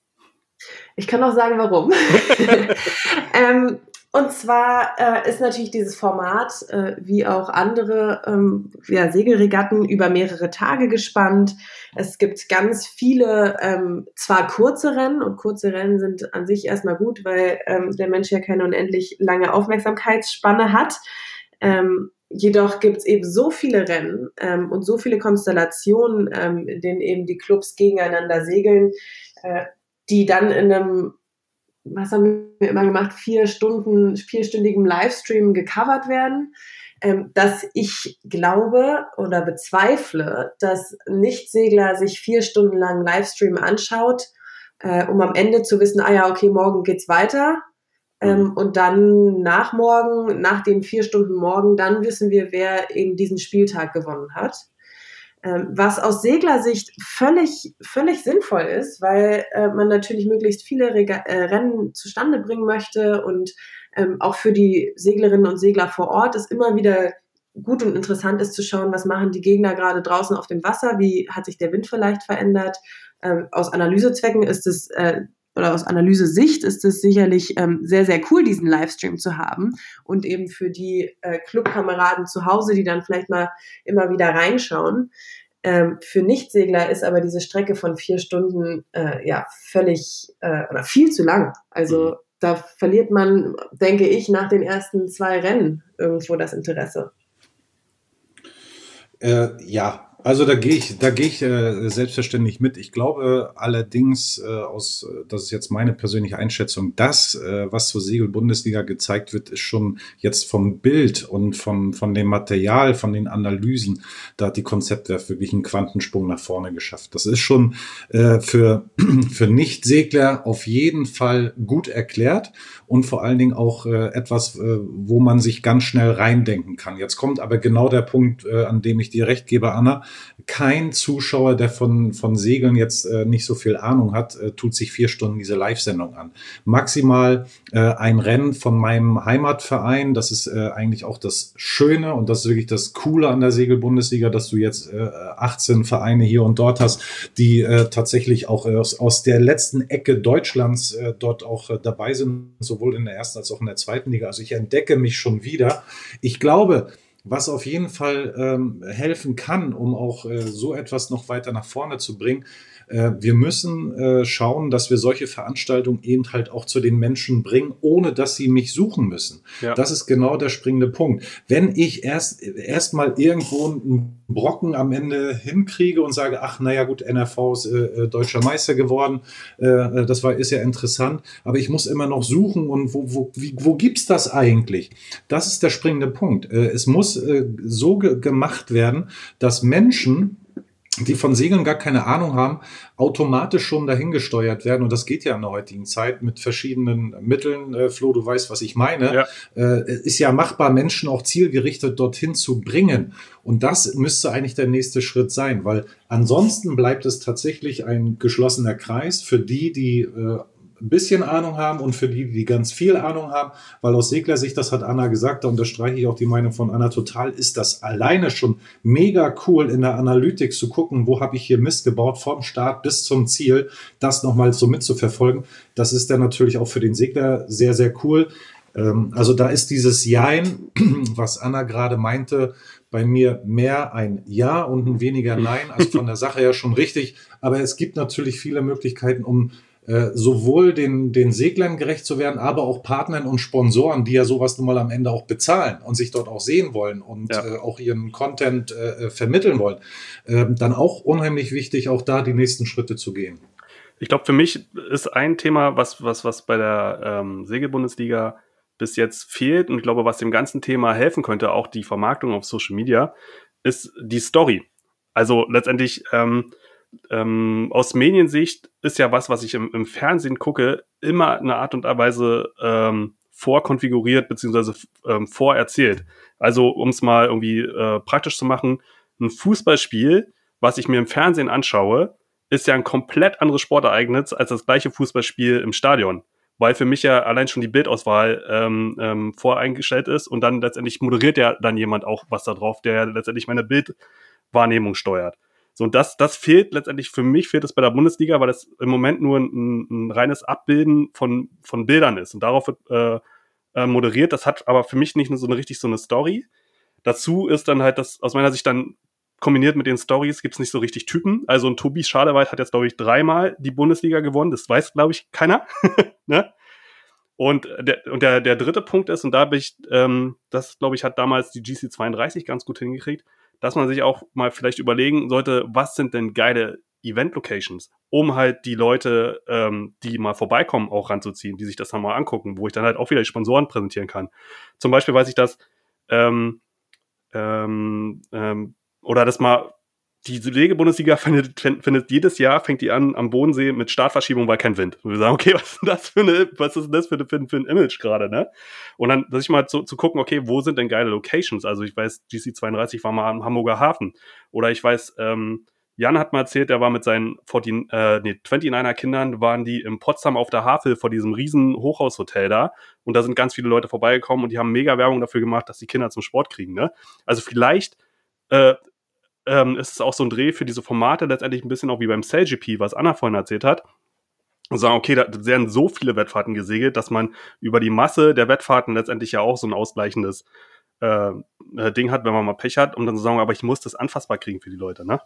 Ich kann auch sagen, warum. (laughs) (laughs) ähm, und zwar äh, ist natürlich dieses Format, äh, wie auch andere ähm, ja, Segelregatten, über mehrere Tage gespannt. Es gibt ganz viele, ähm, zwar kurze Rennen, und kurze Rennen sind an sich erstmal gut, weil ähm, der Mensch ja keine unendlich lange Aufmerksamkeitsspanne hat. Ähm, jedoch gibt es eben so viele Rennen ähm, und so viele Konstellationen, ähm, in denen eben die Clubs gegeneinander segeln, äh, die dann in einem was haben wir immer gemacht, vier Stunden, vierstündigem Livestream gecovert werden, ähm, dass ich glaube oder bezweifle, dass Nichtsegler sich vier Stunden lang Livestream anschaut äh, um am Ende zu wissen, ah ja, okay, morgen geht's weiter. Ähm, und dann nach morgen, nach den vier Stunden morgen, dann wissen wir, wer eben diesen Spieltag gewonnen hat. Ähm, was aus Seglersicht völlig, völlig sinnvoll ist, weil äh, man natürlich möglichst viele Rega äh, Rennen zustande bringen möchte und ähm, auch für die Seglerinnen und Segler vor Ort ist immer wieder gut und interessant ist zu schauen, was machen die Gegner gerade draußen auf dem Wasser, wie hat sich der Wind vielleicht verändert. Ähm, aus Analysezwecken ist es äh, oder aus Analysesicht ist es sicherlich ähm, sehr, sehr cool, diesen Livestream zu haben und eben für die äh, Clubkameraden zu Hause, die dann vielleicht mal immer wieder reinschauen. Ähm, für Nichtsegler ist aber diese Strecke von vier Stunden äh, ja völlig äh, oder viel zu lang. Also mhm. da verliert man, denke ich, nach den ersten zwei Rennen irgendwo das Interesse. Äh, ja, also da gehe ich, da gehe ich äh, selbstverständlich mit. Ich glaube allerdings äh, aus, das ist jetzt meine persönliche Einschätzung, das, äh, was zur Segel-Bundesliga gezeigt wird, ist schon jetzt vom Bild und vom, von dem Material, von den Analysen, da hat die Konzeptwerft wirklich einen Quantensprung nach vorne geschafft. Das ist schon äh, für, (clears throat) für Nicht-Segler auf jeden Fall gut erklärt und vor allen Dingen auch äh, etwas, äh, wo man sich ganz schnell reindenken kann. Jetzt kommt aber genau der Punkt, äh, an dem ich dir recht gebe, Anna. Kein Zuschauer, der von, von Segeln jetzt äh, nicht so viel Ahnung hat, äh, tut sich vier Stunden diese Live-Sendung an. Maximal äh, ein Rennen von meinem Heimatverein. Das ist äh, eigentlich auch das Schöne und das ist wirklich das Coole an der Segelbundesliga, dass du jetzt äh, 18 Vereine hier und dort hast, die äh, tatsächlich auch aus, aus der letzten Ecke Deutschlands äh, dort auch äh, dabei sind, sowohl in der ersten als auch in der zweiten Liga. Also ich entdecke mich schon wieder. Ich glaube, was auf jeden Fall ähm, helfen kann, um auch äh, so etwas noch weiter nach vorne zu bringen, wir müssen äh, schauen, dass wir solche Veranstaltungen eben halt auch zu den Menschen bringen, ohne dass sie mich suchen müssen. Ja. Das ist genau der springende Punkt. Wenn ich erst erst mal irgendwo einen Brocken am Ende hinkriege und sage, ach naja gut, NRV ist äh, äh, deutscher Meister geworden, äh, äh, das war ist ja interessant, aber ich muss immer noch suchen und wo wo wie, wo gibt's das eigentlich? Das ist der springende Punkt. Äh, es muss äh, so ge gemacht werden, dass Menschen die von Segeln gar keine Ahnung haben, automatisch schon dahingesteuert werden. Und das geht ja in der heutigen Zeit mit verschiedenen Mitteln. Äh, Flo, du weißt, was ich meine. Ja. Äh, ist ja machbar, Menschen auch zielgerichtet dorthin zu bringen. Und das müsste eigentlich der nächste Schritt sein, weil ansonsten bleibt es tatsächlich ein geschlossener Kreis für die, die äh, ein bisschen Ahnung haben und für die, die ganz viel Ahnung haben, weil aus Seglersicht, das hat Anna gesagt, da unterstreiche ich auch die Meinung von Anna total, ist das alleine schon mega cool in der Analytik zu gucken, wo habe ich hier Mist gebaut, vom Start bis zum Ziel, das nochmal so mitzuverfolgen. Das ist dann natürlich auch für den Segler sehr, sehr cool. Ähm, also da ist dieses Jein, (clears throat) was Anna gerade meinte, bei mir mehr ein Ja und ein weniger Nein, also von der (laughs) Sache her schon richtig. Aber es gibt natürlich viele Möglichkeiten, um äh, sowohl den, den Seglern gerecht zu werden, aber auch Partnern und Sponsoren, die ja sowas nun mal am Ende auch bezahlen und sich dort auch sehen wollen und ja. äh, auch ihren Content äh, vermitteln wollen, ähm, dann auch unheimlich wichtig, auch da die nächsten Schritte zu gehen. Ich glaube, für mich ist ein Thema, was, was, was bei der ähm, Segelbundesliga bis jetzt fehlt und ich glaube, was dem ganzen Thema helfen könnte, auch die Vermarktung auf Social Media, ist die Story. Also letztendlich, ähm, ähm, aus Mediensicht ist ja was, was ich im, im, Fernsehen gucke, immer eine Art und Weise ähm, vorkonfiguriert bzw. Ähm, vorerzählt. Also um es mal irgendwie äh, praktisch zu machen, ein Fußballspiel, was ich mir im Fernsehen anschaue, ist ja ein komplett anderes Sportereignis als das gleiche Fußballspiel im Stadion. Weil für mich ja allein schon die Bildauswahl ähm, ähm, voreingestellt ist und dann letztendlich moderiert ja dann jemand auch was da drauf, der letztendlich meine Bildwahrnehmung steuert. So, und das, das fehlt letztendlich, für mich fehlt es bei der Bundesliga, weil das im Moment nur ein, ein reines Abbilden von, von Bildern ist. Und darauf wird äh, äh, moderiert. Das hat aber für mich nicht so eine richtig so eine Story. Dazu ist dann halt das aus meiner Sicht dann kombiniert mit den Stories gibt es nicht so richtig Typen. Also ein Tobi Schadewald hat jetzt, glaube ich, dreimal die Bundesliga gewonnen. Das weiß, glaube ich, keiner. (laughs) ne? Und, der, und der, der dritte Punkt ist, und da bin ich, ähm, das, glaube ich, hat damals die GC32 ganz gut hingekriegt, dass man sich auch mal vielleicht überlegen sollte, was sind denn geile Event-Locations, um halt die Leute, ähm, die mal vorbeikommen, auch ranzuziehen, die sich das dann mal angucken, wo ich dann halt auch wieder die Sponsoren präsentieren kann. Zum Beispiel weiß ich das, ähm, ähm, ähm, oder das mal die Segel-Bundesliga findet, findet, jedes Jahr, fängt die an am Bodensee mit Startverschiebung, weil kein Wind. Und wir sagen, okay, (laughs) was ist das für, eine, was ist das für, eine, für, ein Image gerade, ne? Und dann, dass ich mal zu, zu gucken, okay, wo sind denn geile Locations? Also ich weiß, GC32 war mal am Hamburger Hafen. Oder ich weiß, ähm, Jan hat mal erzählt, er war mit seinen 14, äh, nee, 29er Kindern, waren die in Potsdam auf der Havel vor diesem riesen Hochhaushotel da. Und da sind ganz viele Leute vorbeigekommen und die haben mega Werbung dafür gemacht, dass die Kinder zum Sport kriegen. Ne? Also vielleicht äh, ähm, ist es auch so ein Dreh für diese Formate letztendlich ein bisschen auch wie beim CellGP, was Anna vorhin erzählt hat. Und sagen, okay, da werden so viele Wettfahrten gesegelt, dass man über die Masse der Wettfahrten letztendlich ja auch so ein ausgleichendes äh, äh Ding hat, wenn man mal Pech hat, um dann zu sagen, aber ich muss das anfassbar kriegen für die Leute, ne?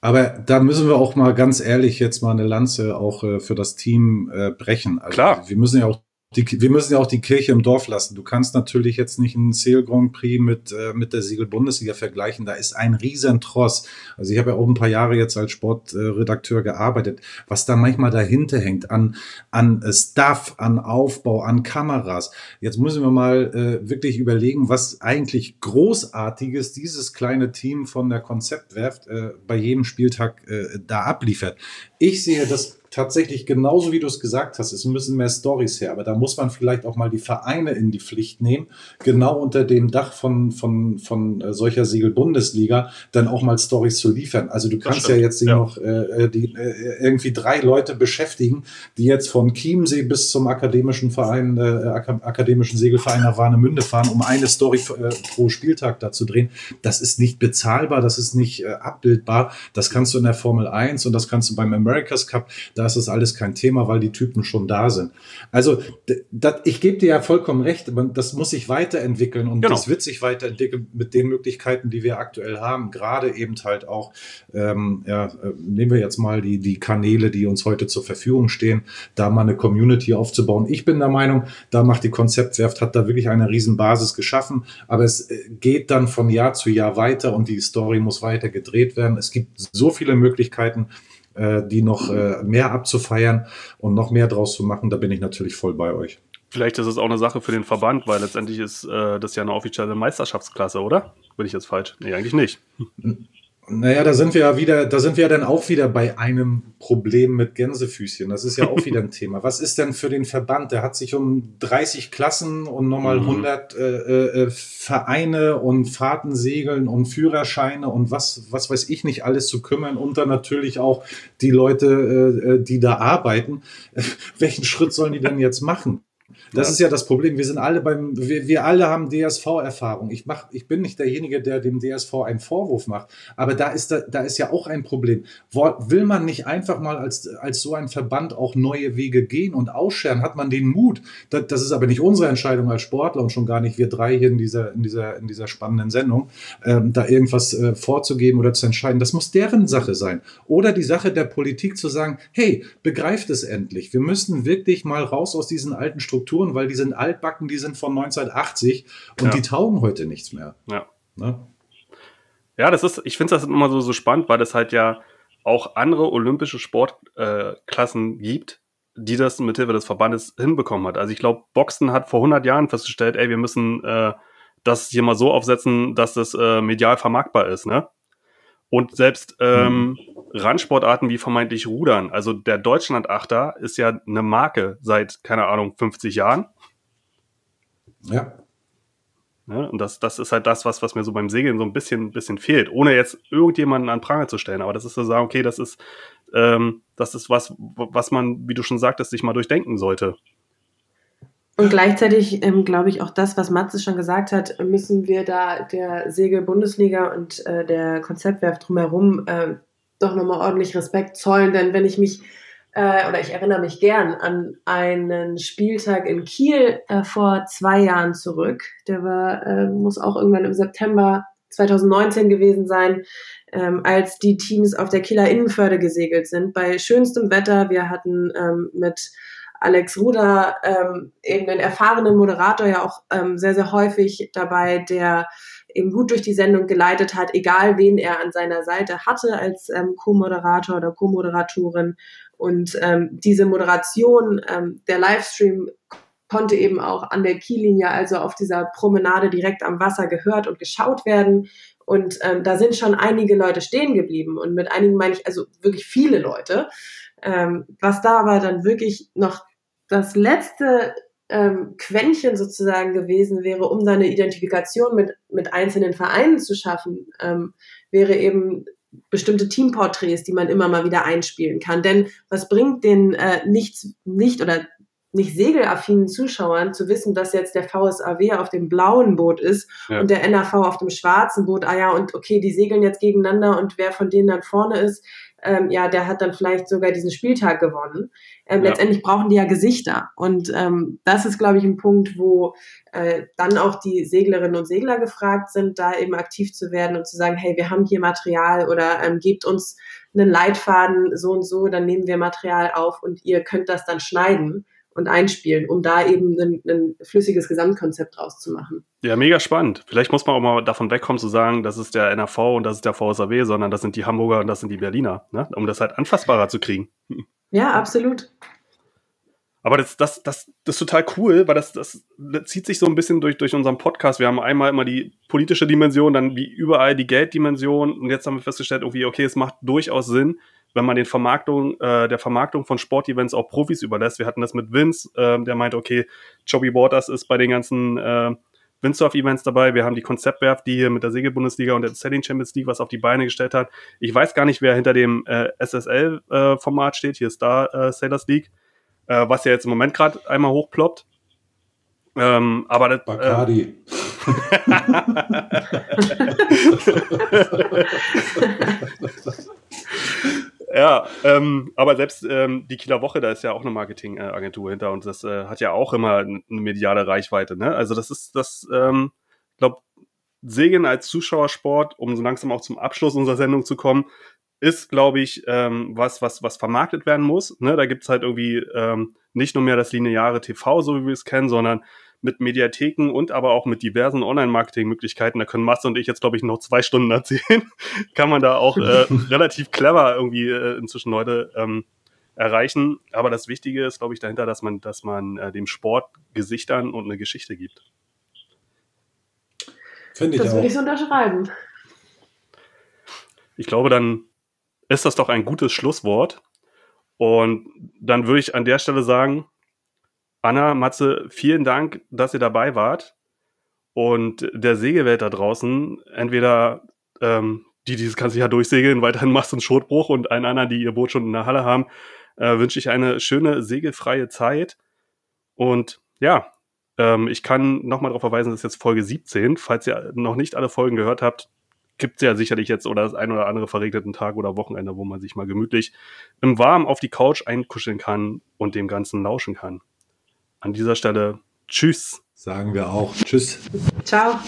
Aber da müssen wir auch mal ganz ehrlich jetzt mal eine Lanze auch äh, für das Team äh, brechen. Also Klar. Wir müssen ja auch die, wir müssen ja auch die Kirche im Dorf lassen. Du kannst natürlich jetzt nicht einen Seel Grand Prix mit, äh, mit der Siegel-Bundesliga vergleichen. Da ist ein Riesentross. Also ich habe ja auch ein paar Jahre jetzt als Sportredakteur gearbeitet. Was da manchmal dahinter hängt an, an Stuff, an Aufbau, an Kameras. Jetzt müssen wir mal äh, wirklich überlegen, was eigentlich Großartiges dieses kleine Team von der Konzeptwerft äh, bei jedem Spieltag äh, da abliefert. Ich sehe das tatsächlich genauso wie du es gesagt hast, es müssen mehr Stories her, aber da muss man vielleicht auch mal die Vereine in die Pflicht nehmen, genau unter dem Dach von, von, von äh, solcher Siegel-Bundesliga dann auch mal Stories zu liefern. Also du kannst ja jetzt ja. noch äh, die, äh, irgendwie drei Leute beschäftigen, die jetzt von Chiemsee bis zum akademischen Verein, äh, akademischen Segelverein nach Warnemünde fahren, um eine Story äh, pro Spieltag da zu drehen. Das ist nicht bezahlbar, das ist nicht äh, abbildbar. Das kannst du in der Formel 1 und das kannst du beim America's Cup. Da da ist das alles kein Thema, weil die Typen schon da sind. Also das, ich gebe dir ja vollkommen recht, das muss sich weiterentwickeln und genau. das wird sich weiterentwickeln mit den Möglichkeiten, die wir aktuell haben. Gerade eben halt auch, ähm, ja, äh, nehmen wir jetzt mal die, die Kanäle, die uns heute zur Verfügung stehen, da mal eine Community aufzubauen. Ich bin der Meinung, da macht die Konzeptwerft, hat da wirklich eine riesen Basis geschaffen, aber es äh, geht dann von Jahr zu Jahr weiter und die Story muss weiter gedreht werden. Es gibt so viele Möglichkeiten, äh, die noch äh, mehr abzufeiern und noch mehr draus zu machen, da bin ich natürlich voll bei euch. Vielleicht ist es auch eine Sache für den Verband, weil letztendlich ist äh, das ja eine offizielle Meisterschaftsklasse, oder? Bin ich jetzt falsch? Nee, eigentlich nicht. Naja, da sind wir ja wieder, da sind wir ja dann auch wieder bei einem Problem mit Gänsefüßchen. Das ist ja auch wieder ein (laughs) Thema. Was ist denn für den Verband? Der hat sich um 30 Klassen und nochmal 100 mhm. äh, äh, Vereine und Fahrtensegeln und Führerscheine und was, was weiß ich nicht alles zu kümmern und dann natürlich auch die Leute, äh, äh die da arbeiten. (laughs) Welchen Schritt sollen die denn jetzt machen? Das ja. ist ja das Problem. Wir sind alle beim, wir, wir alle haben DSV-Erfahrung. Ich mach, ich bin nicht derjenige, der dem DSV einen Vorwurf macht. Aber da ist, da, da ist ja auch ein Problem. Will man nicht einfach mal als, als so ein Verband auch neue Wege gehen und ausscheren? Hat man den Mut? Das, das ist aber nicht unsere Entscheidung als Sportler und schon gar nicht wir drei hier in dieser, in dieser, in dieser spannenden Sendung, ähm, da irgendwas äh, vorzugeben oder zu entscheiden. Das muss deren Sache sein. Oder die Sache der Politik zu sagen, hey, begreift es endlich. Wir müssen wirklich mal raus aus diesen alten Strukturen Strukturen, weil die sind altbacken, die sind von 1980 und ja. die taugen heute nichts mehr. Ja. Ne? Ja, das ist, ich finde das immer so, so spannend, weil es halt ja auch andere olympische Sportklassen äh, gibt, die das mithilfe des Verbandes hinbekommen hat. Also ich glaube, Boxen hat vor 100 Jahren festgestellt, ey, wir müssen äh, das hier mal so aufsetzen, dass das äh, medial vermarktbar ist, ne? Und selbst ähm, mhm. Randsportarten wie vermeintlich Rudern, also der Deutschlandachter ist ja eine Marke seit, keine Ahnung, 50 Jahren. Ja. ja und das, das ist halt das, was, was mir so beim Segeln so ein bisschen, bisschen fehlt, ohne jetzt irgendjemanden an Pranger zu stellen. Aber das ist zu sagen, okay, das ist, ähm, das ist was, was man, wie du schon sagtest, sich mal durchdenken sollte. Und gleichzeitig ähm, glaube ich auch das, was Matze schon gesagt hat, müssen wir da der Segel-Bundesliga und äh, der Konzeptwerft drumherum äh, doch nochmal ordentlich Respekt zollen. Denn wenn ich mich, äh, oder ich erinnere mich gern an einen Spieltag in Kiel äh, vor zwei Jahren zurück, der war, äh, muss auch irgendwann im September 2019 gewesen sein, ähm, als die Teams auf der Kieler Innenförde gesegelt sind. Bei schönstem Wetter, wir hatten ähm, mit Alex Ruder, ähm, eben den erfahrenen Moderator ja auch ähm, sehr, sehr häufig dabei, der eben gut durch die Sendung geleitet hat, egal wen er an seiner Seite hatte als ähm, Co-Moderator oder Co-Moderatorin. Und ähm, diese Moderation, ähm, der Livestream konnte eben auch an der Kiellinie, also auf dieser Promenade direkt am Wasser gehört und geschaut werden. Und ähm, da sind schon einige Leute stehen geblieben. Und mit einigen meine ich also wirklich viele Leute. Ähm, was da aber dann wirklich noch das letzte ähm, Quäntchen sozusagen gewesen wäre, um da eine Identifikation mit, mit einzelnen Vereinen zu schaffen, ähm, wäre eben bestimmte Teamporträts, die man immer mal wieder einspielen kann. Denn was bringt den äh, nichts, nicht oder nicht segelaffinen Zuschauern zu wissen, dass jetzt der VSAW auf dem blauen Boot ist ja. und der NAV auf dem schwarzen Boot, ah ja, und okay, die segeln jetzt gegeneinander und wer von denen dann vorne ist, ähm, ja, der hat dann vielleicht sogar diesen Spieltag gewonnen. Ähm, ja. Letztendlich brauchen die ja Gesichter. Und ähm, das ist, glaube ich, ein Punkt, wo äh, dann auch die Seglerinnen und Segler gefragt sind, da eben aktiv zu werden und zu sagen, hey, wir haben hier Material oder ähm, gebt uns einen Leitfaden so und so, dann nehmen wir Material auf und ihr könnt das dann schneiden und einspielen, um da eben ein, ein flüssiges Gesamtkonzept draus zu machen. Ja, mega spannend. Vielleicht muss man auch mal davon wegkommen zu sagen, das ist der NRV und das ist der VSAW, sondern das sind die Hamburger und das sind die Berliner, ne? um das halt anfassbarer zu kriegen. (laughs) Ja, absolut. Aber das, das, das, das ist total cool, weil das, das, das zieht sich so ein bisschen durch, durch unseren Podcast. Wir haben einmal immer die politische Dimension, dann wie überall die Gelddimension und jetzt haben wir festgestellt, irgendwie, okay, es macht durchaus Sinn, wenn man den Vermarktung, äh, der Vermarktung von Sportevents auch Profis überlässt. Wir hatten das mit Vince, äh, der meinte, okay, Joby Waters ist bei den ganzen äh, Windsurf-Events dabei. Wir haben die Konzeptwerft, die hier mit der Segelbundesliga und der Sailing Champions League was auf die Beine gestellt hat. Ich weiß gar nicht, wer hinter dem äh, SSL-Format äh, steht. Hier ist da äh, Sailors League, äh, was ja jetzt im Moment gerade einmal hochploppt. Ähm, aber das, Bacardi. (laughs) (laughs) (laughs) Ja, ähm, aber selbst ähm, die Kieler Woche, da ist ja auch eine Marketingagentur hinter und das äh, hat ja auch immer eine mediale Reichweite. Ne? Also das ist das, ähm, glaube Segeln als Zuschauersport, um so langsam auch zum Abschluss unserer Sendung zu kommen, ist, glaube ich, ähm, was, was, was vermarktet werden muss. Ne? Da gibt's halt irgendwie ähm, nicht nur mehr das lineare TV, so wie wir es kennen, sondern mit Mediatheken und aber auch mit diversen Online-Marketing-Möglichkeiten, da können Masse und ich jetzt, glaube ich, noch zwei Stunden erzählen, (laughs) kann man da auch äh, (laughs) relativ clever irgendwie äh, inzwischen Leute ähm, erreichen. Aber das Wichtige ist, glaube ich, dahinter, dass man, dass man äh, dem Sport Gesichtern und eine Geschichte gibt. Finde ich das würde ich so unterschreiben. Ich glaube, dann ist das doch ein gutes Schlusswort. Und dann würde ich an der Stelle sagen, Anna, Matze, vielen Dank, dass ihr dabei wart. Und der Segelwelt da draußen, entweder ähm, die, die das ganze Jahr durchsegeln, weiterhin Mast- und Schotbruch und allen anderen, die ihr Boot schon in der Halle haben, äh, wünsche ich eine schöne segelfreie Zeit. Und ja, ähm, ich kann nochmal darauf verweisen, das ist jetzt Folge 17. Falls ihr noch nicht alle Folgen gehört habt, gibt es ja sicherlich jetzt oder das ein oder andere verregneten Tag oder Wochenende, wo man sich mal gemütlich im Warm auf die Couch einkuscheln kann und dem Ganzen lauschen kann. An dieser Stelle Tschüss. Sagen wir auch Tschüss. Ciao.